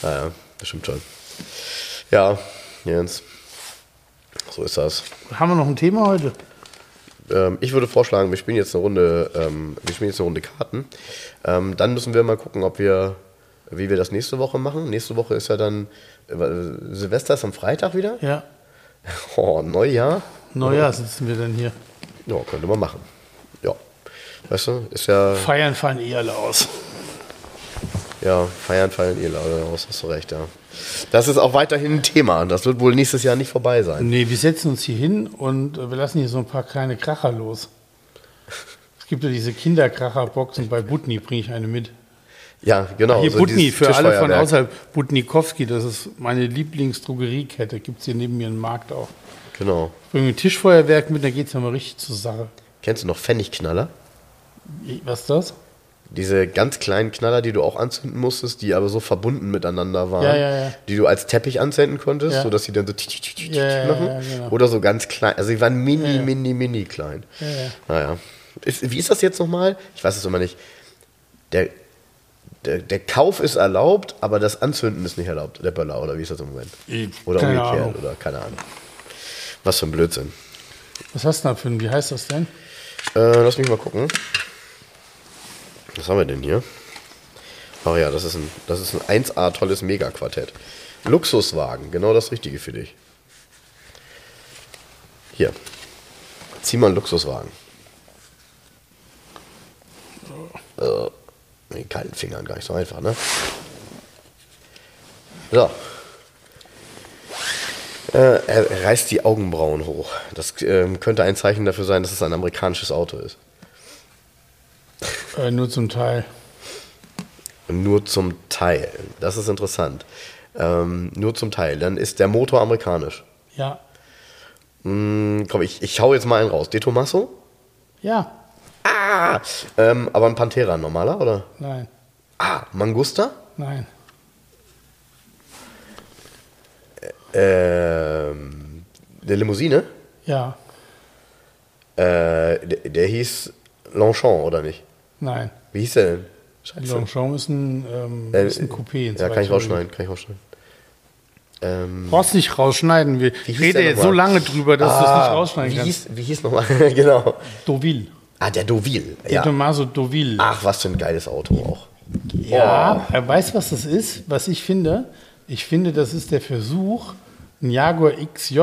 Naja, das stimmt schon. Ja, Jens. So ist das. Haben wir noch ein Thema heute? Ähm, ich würde vorschlagen, wir spielen jetzt eine Runde, ähm, wir spielen jetzt eine Runde Karten. Ähm, dann müssen wir mal gucken, ob wir, wie wir das nächste Woche machen. Nächste Woche ist ja dann äh, Silvester ist am Freitag wieder. Ja. Oh, Neujahr. Neujahr sitzen wir dann hier. Ja, könnte man machen. Ja. Weißt du, ist ja, Feiern fallen eh alle aus. ja, feiern fallen eh leider aus, hast du recht, ja. Das ist auch weiterhin ein Thema. Das wird wohl nächstes Jahr nicht vorbei sein. Nee, wir setzen uns hier hin und äh, wir lassen hier so ein paar kleine Kracher los. Es gibt ja diese Kinderkracher-Boxen, bei Butni bringe ich eine mit. Ja, genau. Hier so Butni, für alle von außerhalb. Butnikowski, das ist meine Lieblingsdrogeriekette. Gibt es hier neben mir einen Markt auch. Genau. Bringen wir ein Tischfeuerwerk mit, dann geht es ja mal richtig zur Sache. Kennst du noch Pfennigknaller? Was ist das? Diese ganz kleinen Knaller, die du auch anzünden musstest, die aber so verbunden miteinander waren, Ja, ja, ja. die du als Teppich anzünden konntest, Ja. sodass sie dann so machen. genau. Oder so ganz klein. Also die waren mini, mini, mini klein. Ja, ja. Naja. Ist, wie ist das jetzt nochmal? Ich weiß es immer nicht. Der, der, der Kauf ist erlaubt, aber das Anzünden ist nicht erlaubt. Der Böller, oder wie ist das im Moment? Oder keine umgekehrt, Ahnung. oder keine Ahnung. Was für ein Blödsinn. Was hast du da für ein, wie heißt das denn? Äh, lass mich mal gucken. Was haben wir denn hier? Ach ja, das ist ein, das ist ein 1A tolles Megaquartett. Luxuswagen, genau das Richtige für dich. Hier. Zieh mal einen Luxuswagen. Äh, mit den kalten Fingern gar nicht so einfach, ne? So. Äh, er reißt die Augenbrauen hoch. Das ähm, könnte ein Zeichen dafür sein, dass es ein amerikanisches Auto ist. Äh, nur zum Teil. Nur zum Teil. Das ist interessant. Ähm, nur zum Teil. Dann ist der Motor amerikanisch. Ja. Hm, komm, ich, ich hau jetzt mal einen raus. De Tomaso? Ja. Ah! Ähm, aber ein Pantera, ein normaler, oder? Nein. Ah, Mangusta? Nein. Ähm, der Limousine? Ja. Äh, der, der hieß Longchamp, oder nicht? Nein. Wie hieß der denn? Scheiße. Longchamp ist ein, ähm, Äh, ist ein Coupé. Ja, kann ich rausschneiden, kann ich rausschneiden. Ähm, Brauchst nicht rausschneiden. Wir reden der jetzt so lange drüber, dass du es nicht rausschneiden wie kannst. hieß, wie hieß nochmal? genau. Deauville. Ah, der Deauville. Der Ja. Tommaso Deauville. Ach, was für ein geiles Auto auch. Ja, er weiß, was das ist, was ich finde. Ich finde, das ist der Versuch, ein Jaguar XJ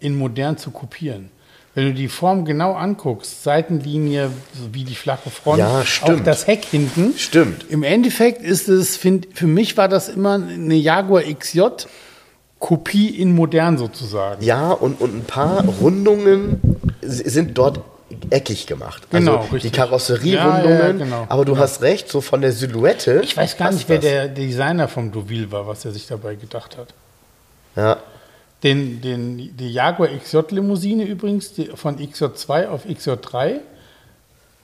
in modern zu kopieren. Wenn du die Form genau anguckst, Seitenlinie, wie die flache Front, Ja, stimmt. auch das Heck hinten. Stimmt. Im Endeffekt ist es, find, für mich war das immer eine Jaguar XJ Kopie in modern sozusagen. Ja, und, und ein paar Rundungen sind dort eckig gemacht. Genau, also richtig. die Karosserierundungen, Ja, ja, genau. aber du hast recht, so von der Silhouette. Ich weiß gar nicht, wer das. der Designer vom Deauville war, was er sich dabei gedacht hat. Ja, Den, den, die Jaguar XJ-Limousine übrigens, die, von XJ2 auf XJ3.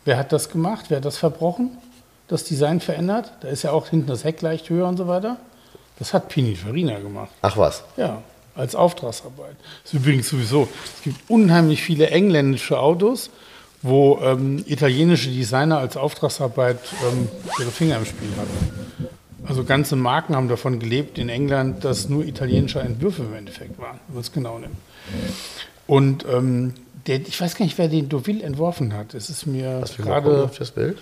Wer hat das gemacht? Wer hat das verbrochen? Das Design verändert? Da ist ja auch hinten das Heck leicht höher und so weiter. Das hat Pininfarina gemacht. ach was. Ja, als Auftragsarbeit. Das ist übrigens sowieso, es gibt unheimlich viele engländische Autos, wo ähm, italienische Designer als Auftragsarbeit ähm, ihre Finger im Spiel hatten. Also ganze Marken haben davon gelebt in England, dass nur italienische Entwürfe im Endeffekt waren, wenn man es genau nimmt. Und ähm, der, ich weiß gar nicht, wer den Deauville entworfen hat. Es ist mir gerade, das Bild.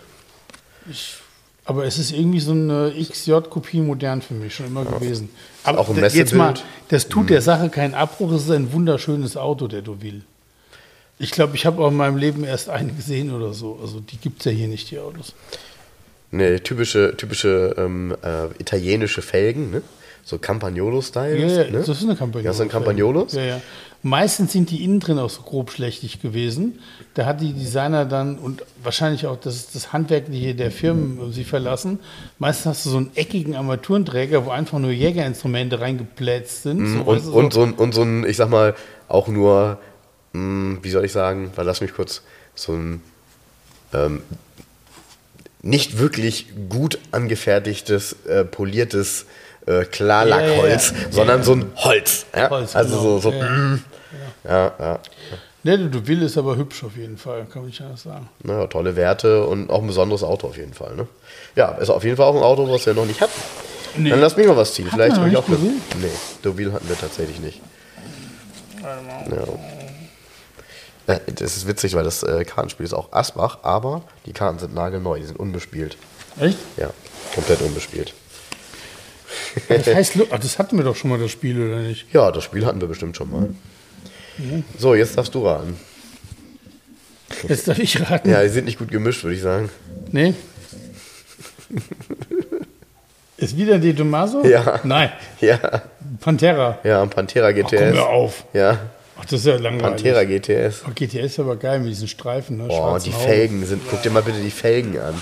Aber es ist irgendwie so eine XJ-Kopie modern für mich schon immer gewesen. Aber Auch ein d- jetzt mal, Messebild. das tut der Sache keinen Abbruch. Es ist ein wunderschönes Auto, der Deauville. Ich glaube, ich habe auch in meinem Leben erst einen gesehen oder so. Also die gibt es ja hier nicht, die Autos. Ne, typische, typische ähm, äh, italienische Felgen, ne? So Campagnolo-Style. Ja, ja, ne? das ist eine Campagnolo. Ja, so ein Campagnolos? Ja, ja. Meistens sind die innen drin auch so grob schlechtig gewesen. Da hat die Designer dann und wahrscheinlich auch das, das Handwerkliche der Firmen äh, sie verlassen. Meistens hast du so einen eckigen Armaturenträger, wo einfach nur Jägerinstrumente reingeplätzt sind. so, Mhm, und, weißt du, und, so ein, und so ein, ich sag mal, auch nur, mh, wie soll ich sagen, weil lass mich kurz, so ein ähm, nicht wirklich gut angefertigtes, äh, poliertes äh, Klarlackholz, Ja, ja, ja. sondern so ein Holz. Ja? Holz, also genau. so, so Ja. ja, ja. Der Deauville ist aber hübsch auf jeden Fall, kann man nicht anders sagen. Naja, tolle Werte und auch ein besonderes Auto auf jeden Fall. Ne? Ja, ist auf jeden Fall auch ein Auto, was wir noch nicht hatten. Nee. Dann lass mich mal was ziehen. Hatten Vielleicht habe ich auch eine. Nee, Deauville hatten wir tatsächlich nicht. Ja. Äh, Das ist witzig, weil das äh, Kartenspiel ist auch Asbach, aber die Karten sind nagelneu, die sind unbespielt. Echt? Ja, komplett unbespielt. Das heißt, das hatten wir doch schon mal das Spiel, oder nicht? Ja, das Spiel hatten wir bestimmt schon mal. So, jetzt darfst du raten. Jetzt darf ich raten. Ja, die sind nicht gut gemischt, würde ich sagen. Nee. Ist wieder die Tomaso? Ja. Nein, Ja, Pantera. ja, ein Pantera Ach, komm GTS. mir auf. Ja, Ach, das ist ja langweilig. Pantera GTS. Oh, GTS ist aber geil mit diesen Streifen. Ne? Boah, schwarzen die. Felgen sind, guck dir mal bitte die Felgen an.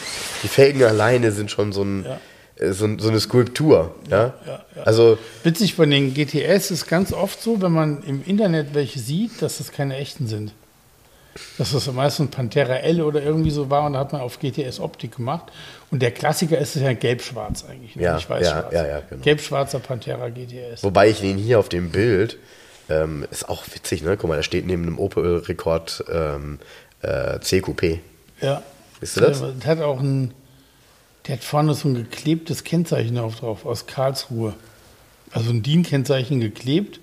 Die Felgen alleine sind schon so, ein, Ja. Äh, so, ein- so eine Skulptur. Ja? ja, ja. Also, Witzig bei den GTS ist ganz oft so, wenn man im Internet welche sieht, dass das keine echten sind. Dass das meistens Pantera L oder irgendwie so war und da hat man auf GTS Optik gemacht. Und der Klassiker ist es ja gelb-schwarz eigentlich, ne? Ja, nicht weiß-schwarz. ja, ja, ja, genau. Gelb-schwarzer Pantera GTS. wobei ich den hier auf dem Bild, ähm, ist auch witzig, ne? Guck mal, da steht neben einem Opel-Rekord ähm, äh, CQP. Ja. Siehst du das? Der hat auch ein, der hat vorne so ein geklebtes Kennzeichen auf drauf aus Karlsruhe. Also ein DIN-Kennzeichen geklebt,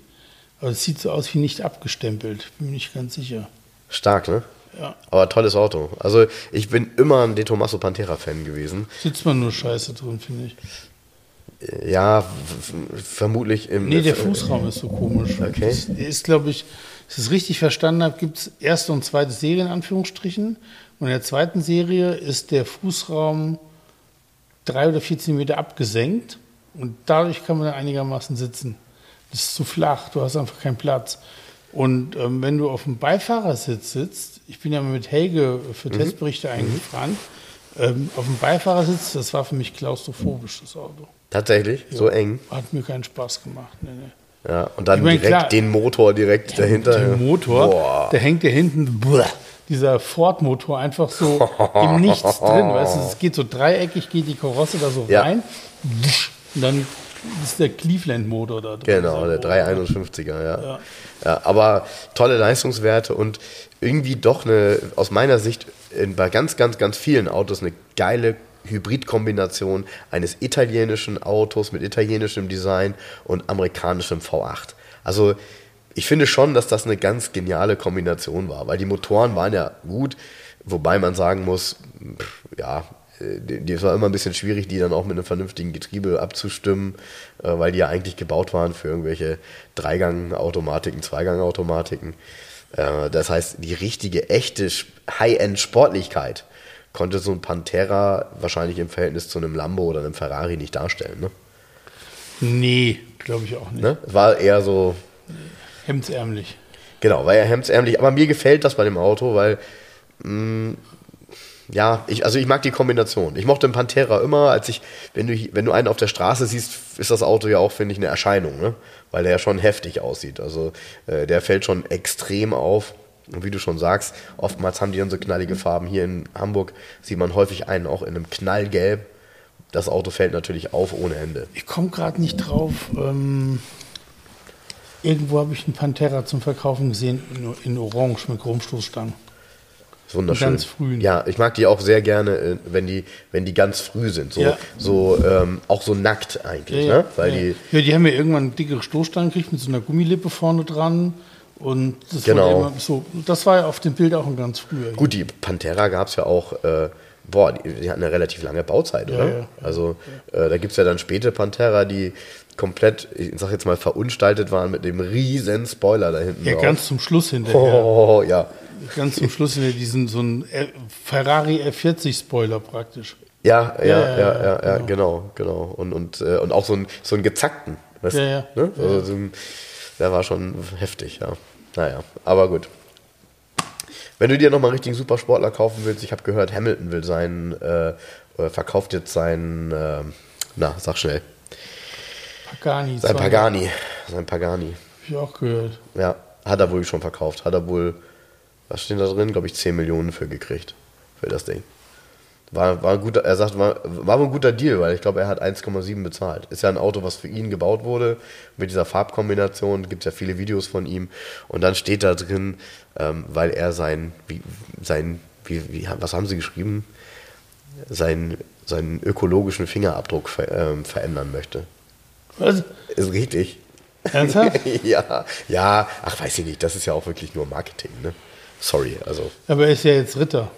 aber es sieht so aus wie nicht abgestempelt. Bin mir nicht ganz sicher. Stark, ne? Ja. Aber tolles Auto. Also, ich bin immer ein De Tomaso Pantera-Fan gewesen. Sitzt man nur scheiße drin, finde ich. Äh, Ja, vermutlich im. Nee, der Fußraum ist so komisch. Okay. Das ist, glaube ich, wenn ich es richtig verstanden habe, gibt es erste und zweite Serie in Anführungsstrichen. Und in der zweiten Serie ist der Fußraum drei oder vier Zentimeter abgesenkt. Und dadurch kann man dann einigermaßen sitzen. Das ist zu flach, du hast einfach keinen Platz. Und ähm, wenn du auf dem Beifahrersitz sitzt, ich bin ja mal mit Helge für Mhm. Testberichte eingefahren, ähm, auf dem Beifahrersitz, das war für mich klaustrophobisch, das Auto. Tatsächlich, so eng. Hat mir keinen Spaß gemacht. Nee, nee. Ja, und dann Ich mein, direkt klar. den Motor direkt dahinter. Der Motor, Boah. der hängt ja hinten, buah, dieser Ford-Motor einfach so im Nichts drin. Weißt du, es geht so dreieckig, geht die Karosse da so Ja. rein. Und dann ist der Cleveland-Motor da drin. Genau, der Dieser 351er, ja. ja. aber tolle Leistungswerte und irgendwie doch eine, aus meiner Sicht, in, bei ganz, ganz, ganz vielen Autos eine geile Hybridkombination eines italienischen Autos mit italienischem Design und amerikanischem V8. Also ich finde schon, dass das eine ganz geniale Kombination war, weil die Motoren waren ja gut, wobei man sagen muss, pff, ja, es war immer ein bisschen schwierig, die dann auch mit einem vernünftigen Getriebe abzustimmen, äh, weil die ja eigentlich gebaut waren für irgendwelche Dreigang-Automatiken, Zweigang-Automatiken. Äh, Das heißt, die richtige, echte High-End-Sportlichkeit konnte so ein Pantera wahrscheinlich im Verhältnis zu einem Lambo oder einem Ferrari nicht darstellen. Ne? Nee, glaube ich auch nicht. Ne? War eher so, Hemdsärmlich. Genau, war ja hemdsärmlich. Aber mir gefällt das bei dem Auto, weil Ja, ich, also ich mag die Kombination. Ich mochte den Pantera immer, als ich, wenn du, wenn du einen auf der Straße siehst, ist das Auto ja auch, finde ich, eine Erscheinung, ne? weil der ja schon heftig aussieht. Also äh, der fällt schon extrem auf. Und wie du schon sagst, oftmals haben die dann so knallige Farben. Hier in Hamburg sieht man häufig einen auch in einem Knallgelb. Das Auto fällt natürlich auf ohne Ende. Ich komme gerade nicht drauf. Ähm, irgendwo habe ich einen Pantera zum Verkaufen gesehen in, in Orange mit Chromstoßstangen. Wunderschön. Ganz frühen. Ja, ich mag die auch sehr gerne, äh, wenn die, wenn die ganz früh sind. So, Ja. so ähm, auch so nackt eigentlich, ne? Weil ja. die, ja, die haben ja irgendwann dickere Stoßstangen gekriegt mit so einer Gummilippe vorne dran. Und das, Genau. immer so, das war ja auf dem Bild auch ein ganz früher. Gut, die Pantera gab es ja auch, äh, boah, die, die hatten eine relativ lange Bauzeit, oder? ja. Also äh, da gibt es ja dann späte Pantera, die komplett, ich sag jetzt mal, verunstaltet waren mit dem riesen Spoiler da hinten Ja, drauf. ganz zum Schluss hinterher. Oh, ja. Ganz zum Schluss hinterher diesen so ein Ferrari F40 Spoiler praktisch. Ja, ja, ja, Ja, ja, ja, ja, genau, genau. Und, und, äh, und auch so, ein, so einen gezackten. Weißt, Ja, ja. Ne? Also, so ein, der war schon heftig, ja. Naja, aber gut. Wenn du dir nochmal einen richtigen Supersportler kaufen willst, ich habe gehört, Hamilton will seinen, äh, äh, verkauft jetzt seinen, äh, na, sag schnell, Pagani. sein Pagani. Sein Pagani. Hab ich auch gehört. Ja, hat er wohl schon verkauft. Hat er wohl, was steht da drin? Glaube ich, 10 Millionen für gekriegt. Für das Ding. War, war ein guter, er sagt, war, war ein guter Deal, weil ich glaube, er hat 1,7 bezahlt. Ist ja ein Auto, was für ihn gebaut wurde. Mit dieser Farbkombination gibt es ja viele Videos von ihm. Und dann steht da drin, ähm, weil er sein, wie, sein, wie, wie, was haben sie geschrieben? Sein, seinen ökologischen Fingerabdruck ver, ähm, verändern möchte. Was? Ist richtig. Ernsthaft? ja, ja, ach, weiß ich nicht, das ist ja auch wirklich nur Marketing, ne? Sorry, also, Aber er ist ja jetzt Ritter.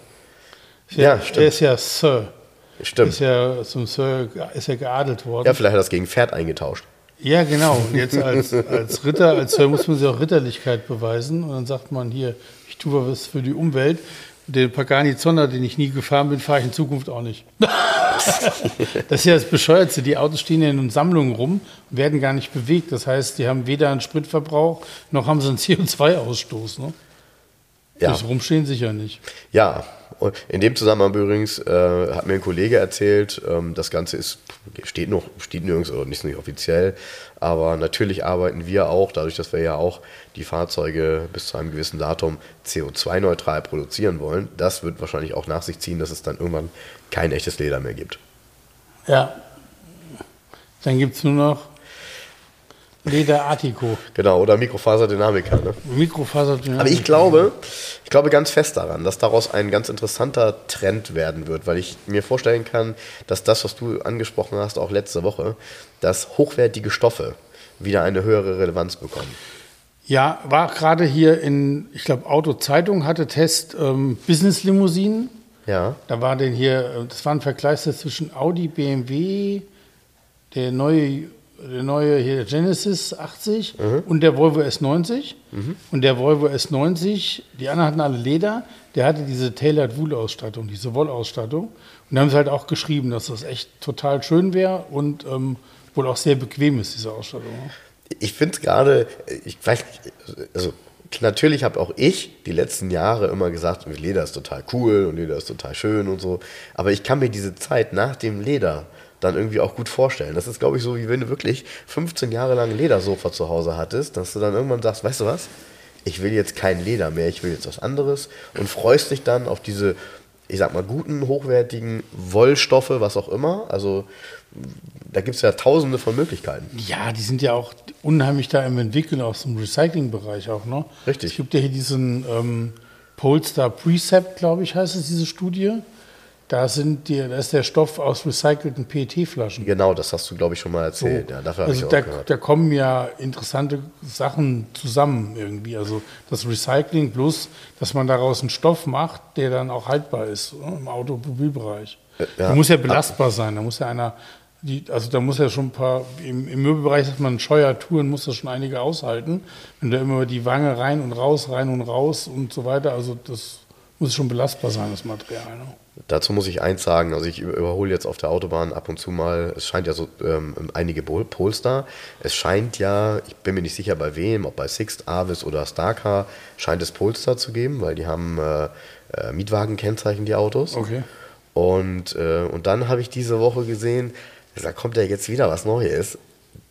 Ist Ja, Er stimmt. ist ja Sir. stimmt. Ist ja zum Sir ist ja geadelt worden. Ja, vielleicht hat er das gegen Pferd eingetauscht. Ja, genau. Und jetzt als, als Ritter, als Sir muss man sich auch Ritterlichkeit beweisen. Und dann sagt man hier, ich tue was für die Umwelt. Den Pagani Zonda, den ich nie gefahren bin, fahre ich in Zukunft auch nicht. das ist ja das Bescheuertste. Die Autos stehen ja in Sammlungen rum und werden gar nicht bewegt. Das heißt, die haben weder einen Spritverbrauch, noch haben sie einen CO2-Ausstoß. Ne? Ja, Das Rumstehen sicher nicht. ja. Und in dem Zusammenhang übrigens äh, hat mir ein Kollege erzählt, ähm, das Ganze ist, steht noch, steht nirgends oder nicht, nicht offiziell, aber natürlich arbeiten wir auch, dadurch, dass wir ja auch die Fahrzeuge bis zu einem gewissen Datum CO2-neutral produzieren wollen. Das wird wahrscheinlich auch nach sich ziehen, dass es dann irgendwann kein echtes Leder mehr gibt. Ja. Dann gibt es nur noch Leder Artico. Genau, oder Mikrofaserdynamiker. Ne? Mikrofaserdynamik. Aber ich glaube, ich glaube ganz fest daran, dass daraus ein ganz interessanter Trend werden wird, weil ich mir vorstellen kann, dass das, was du angesprochen hast, auch letzte Woche, dass hochwertige Stoffe wieder eine höhere Relevanz bekommen. Ja, war gerade hier in, ich glaube, Autozeitung hatte Test ähm, Business-Limousinen. Ja, Da war denn hier, äh, das war ein Vergleichstest zwischen Audi, BMW, der neue, der neue hier Genesis 80 und der Volvo S90. Und der Volvo S90, die anderen hatten alle Leder, der hatte diese Tailored Wool-Ausstattung, diese Wollausstattung. Und da haben sie halt auch geschrieben, dass das echt total schön wäre und ähm, wohl auch sehr bequem ist, diese Ausstattung. ne? ich finde es gerade, ich weiß nicht, also natürlich habe auch ich die letzten Jahre immer gesagt, Leder ist total cool und Leder ist total schön und so, aber ich kann mir diese Zeit nach dem Leder dann irgendwie auch gut vorstellen. Das ist, glaube ich, so, wie wenn du wirklich 15 Jahre lang ein Ledersofa zu Hause hattest, dass du dann irgendwann sagst, weißt du was, ich will jetzt kein Leder mehr, ich will jetzt was anderes und freust dich dann auf diese, ich sag mal, guten, hochwertigen Wollstoffe, was auch immer. Also da gibt es ja tausende von Möglichkeiten. Ja, die sind ja auch unheimlich da im Entwickeln aus dem Recycling-Bereich auch, ne? Richtig. Es gibt ja hier diesen ähm, Polestar Precept, glaube ich, heißt es, diese Studie. Da, sind die, da ist der Stoff aus recycelten PET-Flaschen. Genau, das hast du, glaube ich, schon mal erzählt. Ja, dafür habe also da, da kommen ja interessante Sachen zusammen irgendwie. Also das Recycling plus, dass man daraus einen Stoff macht, der dann auch haltbar ist ne, im Automobilbereich. ja. Der muss ja belastbar sein. Da muss ja einer, die, also da muss ja schon ein paar, im, im Möbelbereich sagt man, Scheuertouren muss das schon einige aushalten. Wenn da immer die Wange rein und raus, rein und raus und so weiter, also das muss schon belastbar sein, das Material. Ne? Dazu muss ich eins sagen, also ich überhole jetzt auf der Autobahn ab und zu mal, es scheint ja so ähm, einige Pol Polestar, es scheint ja, ich bin mir nicht sicher bei wem, ob bei Sixt, Avis oder Starcar, scheint es Polestar zu geben, weil die haben äh, äh, Mietwagenkennzeichen, die Autos. Okay. Und, äh, und dann habe ich diese Woche gesehen, da kommt ja jetzt wieder was Neues.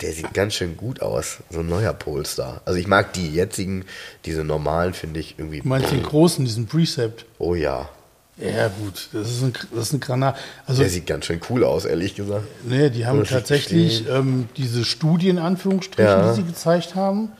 Der sieht ganz schön gut aus, so ein neuer Polestar. Also ich mag die jetzigen, diese normalen finde ich irgendwie. Du meinst den großen, diesen Precept? Oh ja. Ja, gut, das ist ein, das ist ein Granat. Also, Der sieht ganz schön cool aus, ehrlich gesagt. nee, die haben tatsächlich ähm, diese Studien, Anführungsstrichen, Ja. die sie gezeigt haben.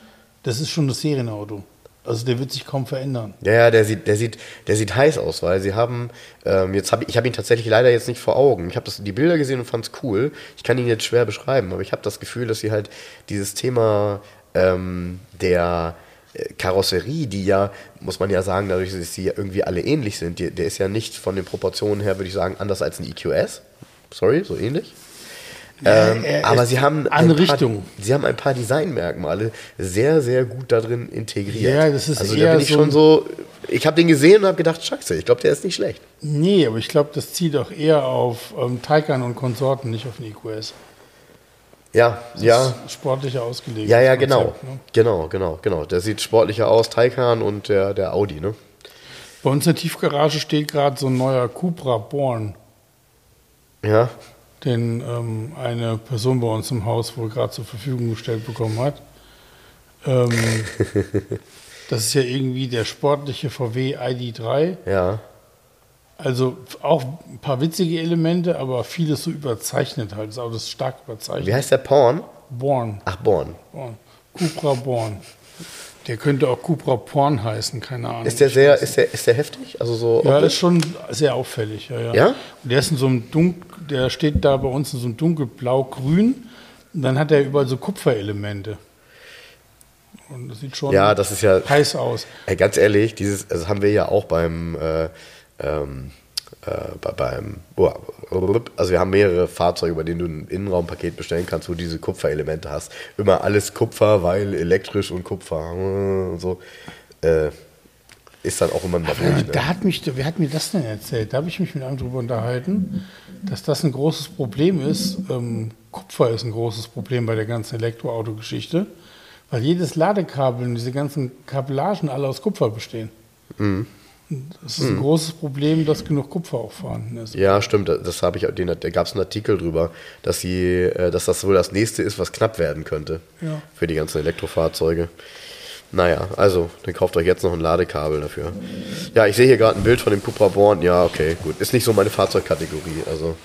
Das ist schon das Serienauto. Also der wird sich kaum verändern. Ja, ja, der sieht, der sieht, der sieht heiß aus, weil sie haben, ähm, jetzt habe ich, ich habe ihn tatsächlich leider jetzt nicht vor Augen. Ich habe das die Bilder gesehen und fand es cool. Ich kann ihn jetzt schwer beschreiben, aber ich habe das Gefühl, dass sie halt dieses Thema ähm, der Karosserie, die ja, muss man ja sagen, dadurch, dass sie ja irgendwie alle ähnlich sind, die, der ist ja nicht von den Proportionen her, würde ich sagen, anders als ein EQS. Sorry, so ähnlich. Ähm, er aber sie haben, andere ein paar, Richtung. sie haben ein paar Designmerkmale sehr, sehr gut da drin integriert. Ja, das ist also eher da bin ich so schon so, ich habe den gesehen und habe gedacht, scheiße, ich glaube, der ist nicht schlecht. Nee, aber ich glaube, das zielt auch eher auf ähm, Taycan und Konsorten, nicht auf den EQS. Ja, Das ja, ist sportlicher ausgelegt. ja, ja, genau, Konzept, ne? genau, genau, genau. Der sieht sportlicher aus, Taycan und der, der Audi, ne? Bei uns in der Tiefgarage steht gerade so ein neuer Cupra Born, Ja, den ähm, eine Person bei uns im Haus wohl gerade zur Verfügung gestellt bekommen hat. Ähm, das ist ja irgendwie der sportliche VW ID3. ja, Also auch ein paar witzige Elemente, aber vieles so überzeichnet halt. Das Auto ist stark überzeichnet. wie heißt der Porn? Born. Ach, Born. Born. Cupra Born. Der könnte auch Cupra Porn heißen, keine Ahnung. Ist der sehr, ist der, ist der heftig? Also so Ja, optisch? ist schon sehr auffällig. Ja, ja. Ja? Und der ist in so einem dunkel, der steht da bei uns in so einem dunkelblau-grün. Und dann hat er überall so Kupferelemente. Und das sieht schon Ja, das ist ja, heiß aus. Ey, ganz ehrlich, dieses, also haben wir ja auch beim, äh, ähm, äh, bei, beim, oh, also wir haben mehrere Fahrzeuge, bei denen du ein Innenraumpaket bestellen kannst, wo du diese Kupferelemente hast. Immer alles Kupfer, weil elektrisch und Kupfer äh, und so. Äh, ist dann auch immer ein Problem. Ne? Da hat mich, wer hat mir das denn erzählt? Da habe ich mich mit einem drüber unterhalten, dass das ein großes Problem ist. Ähm, Kupfer ist ein großes Problem bei der ganzen Elektroauto-Geschichte, weil jedes Ladekabel und diese ganzen Kabellagen alle aus Kupfer bestehen. Mhm. Das ist ein großes Problem, dass genug Kupfer auch vorhanden ist. Ja, stimmt. Das habe ich, den, da gab es einen Artikel drüber, dass sie, äh, dass das wohl das nächste ist, was knapp werden könnte Ja. für die ganzen Elektrofahrzeuge. Naja, also, dann kauft euch jetzt noch ein Ladekabel dafür. Ja, ich sehe hier gerade ein Bild von dem Cupra Born. Ja, okay, gut. Ist nicht so meine Fahrzeugkategorie. Also,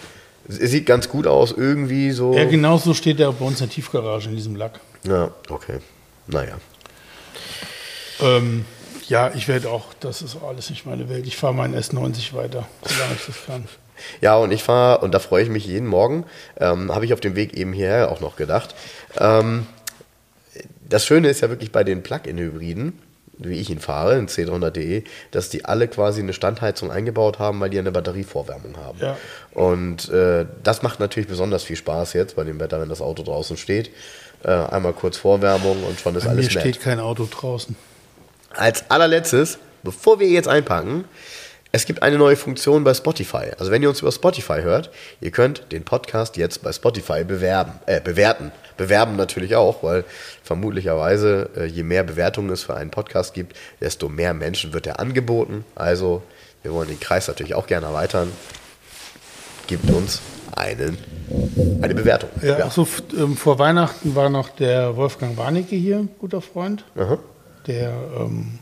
es sieht ganz gut aus, irgendwie so. Ja, genau so steht er bei uns in der Tiefgarage in diesem Lack. Ja, okay. Naja. Ähm, ja, ich werde auch, das ist alles nicht meine Welt. Ich fahre meinen S90 weiter, solange ich das kann. Ja, und ich fahre, und da freue ich mich jeden Morgen, ähm, habe ich auf dem Weg eben hierher auch noch gedacht. Ähm, das Schöne ist ja wirklich bei den Plug-in-Hybriden, wie ich ihn fahre, in C300.de, dass die alle quasi eine Standheizung eingebaut haben, weil die eine Batterievorwärmung haben. Ja. Und äh, das macht natürlich besonders viel Spaß jetzt bei dem Wetter, wenn das Auto draußen steht. Äh, einmal kurz Vorwärmung und schon ist Bei mir alles nett. steht kein Auto draußen. Als allerletztes, bevor wir jetzt einpacken, es gibt eine neue Funktion bei Spotify. Also wenn ihr uns über Spotify hört, ihr könnt den Podcast jetzt bei Spotify bewerben, äh, bewerten. Bewerben natürlich auch, weil vermutlicherweise, äh, je mehr Bewertungen es für einen Podcast gibt, desto mehr Menschen wird er angeboten. Also wir wollen den Kreis natürlich auch gerne erweitern. Gibt uns einen, eine Bewertung. Ja, Ach so, f- ähm, vor Weihnachten war noch der Wolfgang Warnecke hier, guter Freund, Aha. Der ähm,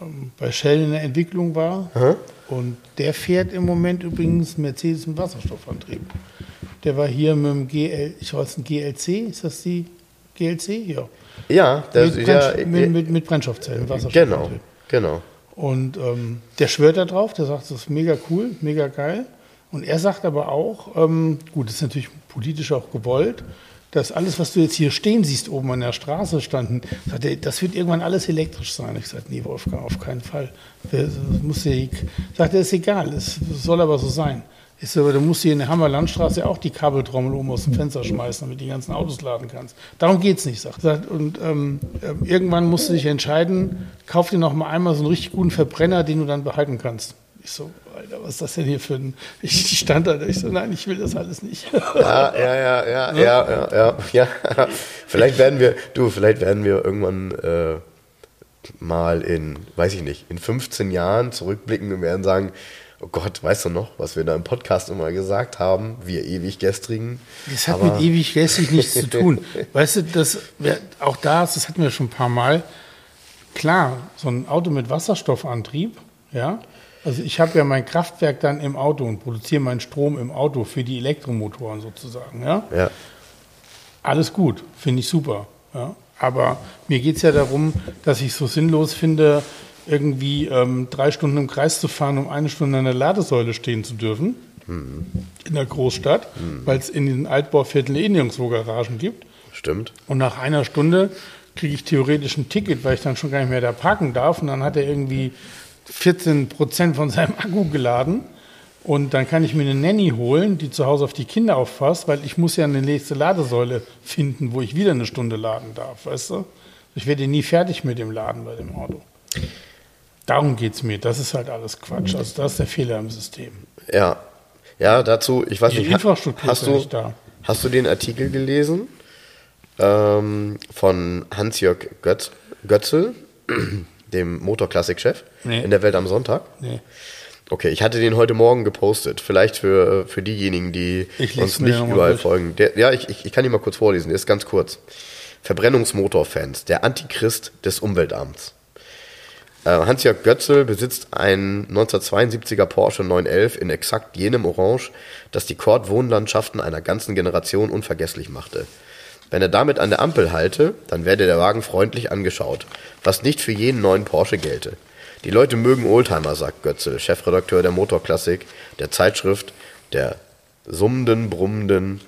ähm, bei Shell in der Entwicklung war. Aha. Und der fährt im Moment übrigens Mercedes mit Wasserstoffantrieb. Der war hier mit dem GL, ich weiß nicht, GLC, ist das die GLC? Ja. Ja, das, mit, ja, Brennst- mit, mit, mit Brennstoffzellen, genau, Wasserstoffantrieb. genau. Und ähm, der schwört da drauf, der sagt, das ist mega cool, mega geil. Und er sagt aber auch, ähm, gut, das ist natürlich politisch auch gewollt, dass alles, was du jetzt hier stehen siehst, oben an der Straße standen, sagt er, das wird irgendwann alles elektrisch sein. Ich sagte, nee, Wolfgang, auf keinen Fall. Das muss ja, sagt er, ist egal, es soll aber so sein. Ich so, aber du musst hier in der Hammerlandstraße auch die Kabeltrommel oben aus dem Fenster schmeißen, damit du die ganzen Autos laden kannst. Darum geht es nicht, sagt er. Und ähm, irgendwann musst du dich entscheiden, kauf dir noch mal einmal so einen richtig guten Verbrenner, den du dann behalten kannst. Ich so, Alter, was ist das denn hier für ein. Ich stand da, ich so, nein, ich will das alles nicht. Ja, ja, ja, ja, ja, ja, ja, ja. Vielleicht werden wir, du, vielleicht werden wir irgendwann äh, mal in, weiß ich nicht, in 15 Jahren zurückblicken und werden sagen, oh Gott, weißt du noch, was wir da im Podcast immer gesagt haben, wir ewig gestrigen. Das hat mit ewig gestrig nichts zu tun. Weißt du, das, auch da, das hatten wir schon ein paar Mal. Klar, so ein Auto mit Wasserstoffantrieb, ja, also ich habe ja mein Kraftwerk dann im Auto und produziere meinen Strom im Auto für die Elektromotoren sozusagen. Ja? ja. Alles gut, finde ich super. Ja? Aber mir geht es ja darum, dass ich so sinnlos finde, irgendwie ähm, drei Stunden im Kreis zu fahren, um eine Stunde an der Ladesäule stehen zu dürfen. Mhm. In der Großstadt, mhm. weil es in den Altbauvierteln eh nirgendwo Garagen gibt. Stimmt. Und nach einer Stunde kriege ich theoretisch ein Ticket, weil ich dann schon gar nicht mehr da parken darf. Und dann hat er irgendwie 14 Prozent von seinem Akku geladen. Und dann kann ich mir eine Nanny holen, die zu Hause auf die Kinder aufpasst, weil ich muss ja eine nächste Ladesäule finden, wo ich wieder eine Stunde laden darf, weißt du? Ich werde nie fertig mit dem Laden bei dem Auto. Darum geht es mir. Das ist halt alles Quatsch. Also das ist der Fehler im System. Ja. Ja, dazu, ich weiß die nicht, Infrastruktur hast, du, nicht da. hast du den Artikel gelesen ähm, von Hans-Jörg Götz, Götzel? Dem Motorklassik-Chef nee. in der Welt am Sonntag? Nee. Okay, ich hatte den heute Morgen gepostet. Vielleicht für, für diejenigen, die uns nicht überall folgen. Der, ja, ich, ich, ich kann ihn mal kurz vorlesen. Der ist ganz kurz. Verbrennungsmotorfans, der Antichrist des Umweltamts. Äh, Hans-Jörg Götzel besitzt einen 1972er Porsche 911 in exakt jenem Orange, das die Kord-Wohnlandschaften einer ganzen Generation unvergesslich machte. Wenn er damit an der Ampel halte, dann werde der Wagen freundlich angeschaut, was nicht für jeden neuen Porsche gelte. Die Leute mögen Oldtimer, sagt Götze, Chefredakteur der Motorklassik, der Zeitschrift der summenden, brummenden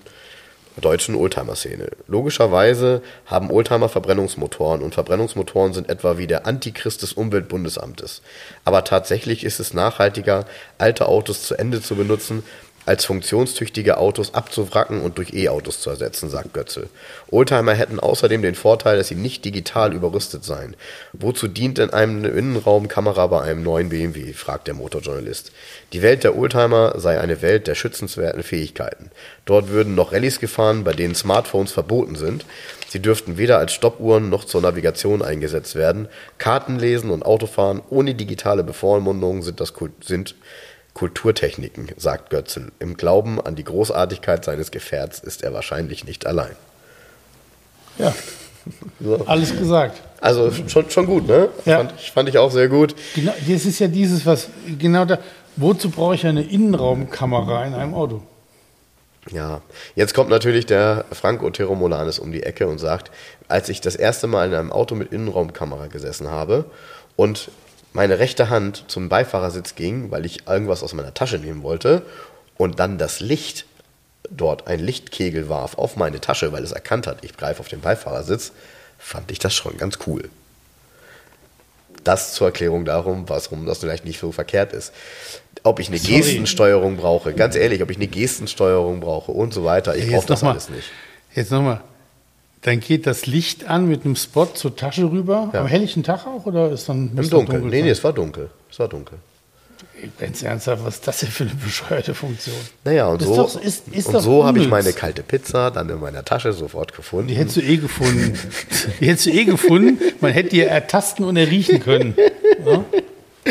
deutschen Oldtimer-Szene. Logischerweise haben Oldtimer Verbrennungsmotoren und Verbrennungsmotoren sind etwa wie der Antichrist des Umweltbundesamtes. Aber tatsächlich ist es nachhaltiger, alte Autos zu Ende zu benutzen, als funktionstüchtige Autos abzuwracken und durch E-Autos zu ersetzen, sagt Götzel. Oldtimer hätten außerdem den Vorteil, dass sie nicht digital überrüstet seien. Wozu dient denn einem Innenraumkamera bei einem neuen BMW? fragt der Motorjournalist. Die Welt der Oldtimer sei eine Welt der schützenswerten Fähigkeiten. Dort würden noch Rallyes gefahren, bei denen Smartphones verboten sind. Sie dürften weder als Stoppuhren noch zur Navigation eingesetzt werden. Karten lesen und Autofahren ohne digitale Bevormundung sind, das, sind Kulturtechniken, sagt Götzel. Im Glauben an die Großartigkeit seines Gefährts ist er wahrscheinlich nicht allein. Ja, so. alles gesagt. Also schon, schon gut, ne? Ja. Fand, fand ich auch sehr gut. Genau, das ist ja dieses, was genau da. Wozu brauche ich eine Innenraumkamera in einem Auto? Ja, jetzt kommt natürlich der Franco Teromolanes um die Ecke und sagt, als ich das erste Mal in einem Auto mit Innenraumkamera gesessen habe und meine rechte Hand zum Beifahrersitz ging, weil ich irgendwas aus meiner Tasche nehmen wollte und dann das Licht dort ein Lichtkegel warf auf meine Tasche, weil es erkannt hat, ich greife auf den Beifahrersitz, fand ich das schon ganz cool. Das zur Erklärung darum, warum das vielleicht nicht so verkehrt ist. Ob ich eine Sorry. Gestensteuerung brauche, ganz ehrlich, ob ich eine Gestensteuerung brauche und so weiter, ich brauche das alles nicht. Jetzt nochmal, dann geht das Licht an mit einem Spot zur Tasche rüber. Ja. Am helllichen Tag auch oder ist dann im Dunkeln? Dunkel nee, nee, es war dunkel. Es war dunkel. Ganz ernsthaft, was ist das denn für eine bescheuerte Funktion? Naja, und so, doch, ist, ist und so habe ich meine kalte Pizza dann in meiner Tasche sofort gefunden. Die hättest du eh gefunden. die hättest du eh gefunden. Man hätte die ertasten und erriechen können. Ja?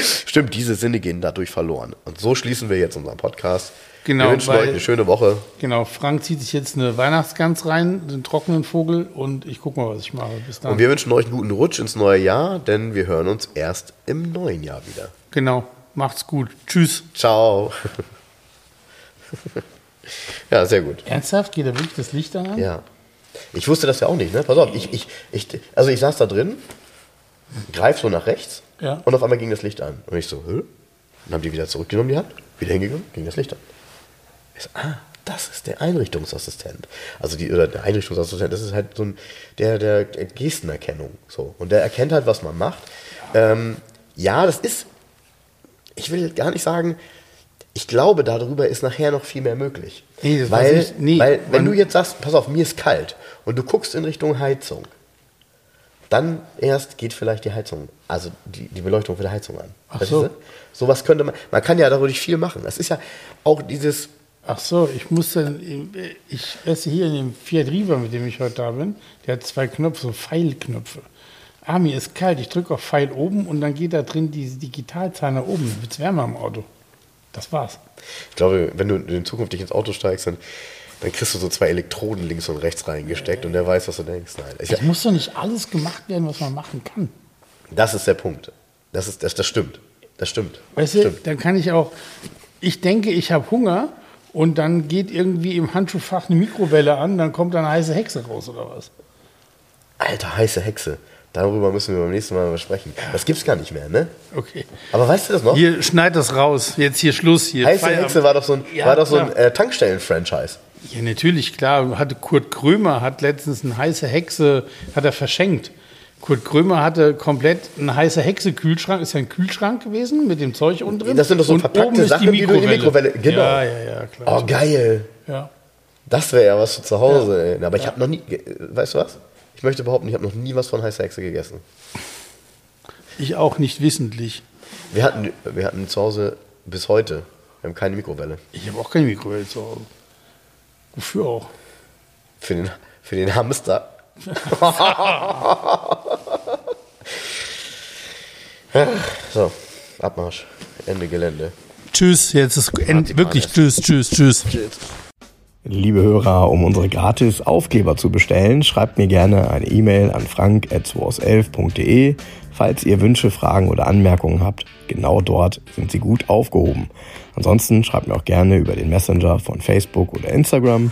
Stimmt, diese Sinne gehen dadurch verloren. Und so schließen wir jetzt unseren Podcast. Genau, wir wünschen weil, euch eine schöne Woche. Genau, Frank zieht sich jetzt eine Weihnachtsgans rein, den trockenen Vogel und ich gucke mal, was ich mache. Bis dann. Und wir wünschen euch einen guten Rutsch ins neue Jahr, denn wir hören uns erst im neuen Jahr wieder. Genau, macht's gut. Tschüss. Ciao. ja, sehr gut. Ernsthaft? Geht da wirklich das Licht an? Ja. Ich wusste das ja auch nicht, ne? Pass auf, ich, ich, ich, also ich saß da drin, greif so nach rechts ja. und auf einmal ging das Licht an. Und ich so, hä? Dann haben die wieder zurückgenommen, die Hand, wieder hingegangen, ging das Licht an. Ah, das ist der Einrichtungsassistent. Also die, oder der Einrichtungsassistent, das ist halt so ein, der, der, Gestenerkennung. So. Und der erkennt halt, was man macht. Ähm, ja, das ist, ich will gar nicht sagen, ich glaube, darüber ist nachher noch viel mehr möglich. Nee, das weil, ich- nee, weil, wenn du jetzt sagst, pass auf, mir ist kalt und du guckst in Richtung Heizung, dann erst geht vielleicht die Heizung, also die, die Beleuchtung für die Heizung an. Ach so. du? Sowas könnte man, man kann ja dadurch viel machen. Das ist ja auch dieses, Ach so, ich muss dann, ich esse hier in dem Fiat Riva, mit dem ich heute da bin, der hat zwei Knöpfe, so Pfeilknöpfe. Ah, mir ist kalt, ich drücke auf Pfeil oben und dann geht da drin diese Digitalzahl nach oben, wird es wärmer im Auto. Das war's. ich glaube, wenn du in Zukunft dich ins Auto steigst, dann, dann kriegst du so zwei Elektroden links und rechts reingesteckt und der weiß, was du denkst. Nein, Es muss doch nicht alles gemacht werden, was man machen kann. das ist der Punkt. Das, ist, das, das stimmt. Das stimmt. Weißt du, stimmt. dann kann ich auch, ich denke, ich habe Hunger und dann geht irgendwie im Handschuhfach eine Mikrowelle an, dann kommt da eine heiße Hexe raus oder was. Alter, heiße Hexe. Darüber müssen wir beim nächsten Mal mal sprechen. Das gibt's gar nicht mehr, ne? Okay. Aber weißt du das noch? Hier, schneid das raus. Jetzt hier Schluss. Hier. heiße Feierabend. Hexe war doch so ein, Ja, war doch so ein äh, Tankstellen-Franchise. Ja, natürlich, klar. Hatte Kurt Krömer hat letztens eine heiße Hexe, hat er verschenkt. Kurt Krömer hatte komplett einen heiße Hexe Kühlschrank, ist ja ein Kühlschrank gewesen mit dem Zeug unten drin. Das sind doch so Und verpackte Sachen, die du in die Mikrowelle- genau. Ja, ja, ja, klar. Oh, geil. Ja. Das wäre ja was für zu Hause. ey. Aber ich habe noch nie, weißt du was? Ich möchte behaupten, ich habe noch nie was von heißer Hexe gegessen. Ich auch nicht wissentlich. Wir hatten, wir hatten zu Hause bis heute, wir haben keine Mikrowelle. Ich habe auch keine Mikrowelle zu Hause. Wofür auch? Für den, für den Hamster. so, Abmarsch. Ende Gelände. Tschüss, jetzt ist end, wirklich tschüss, tschüss, tschüss. Liebe Hörer, um unsere gratis Aufkleber zu bestellen, schreibt mir gerne eine E-Mail an frank.11.de. Falls ihr Wünsche, Fragen oder Anmerkungen habt, genau dort sind sie gut aufgehoben. Ansonsten schreibt mir auch gerne über den Messenger von Facebook oder Instagram.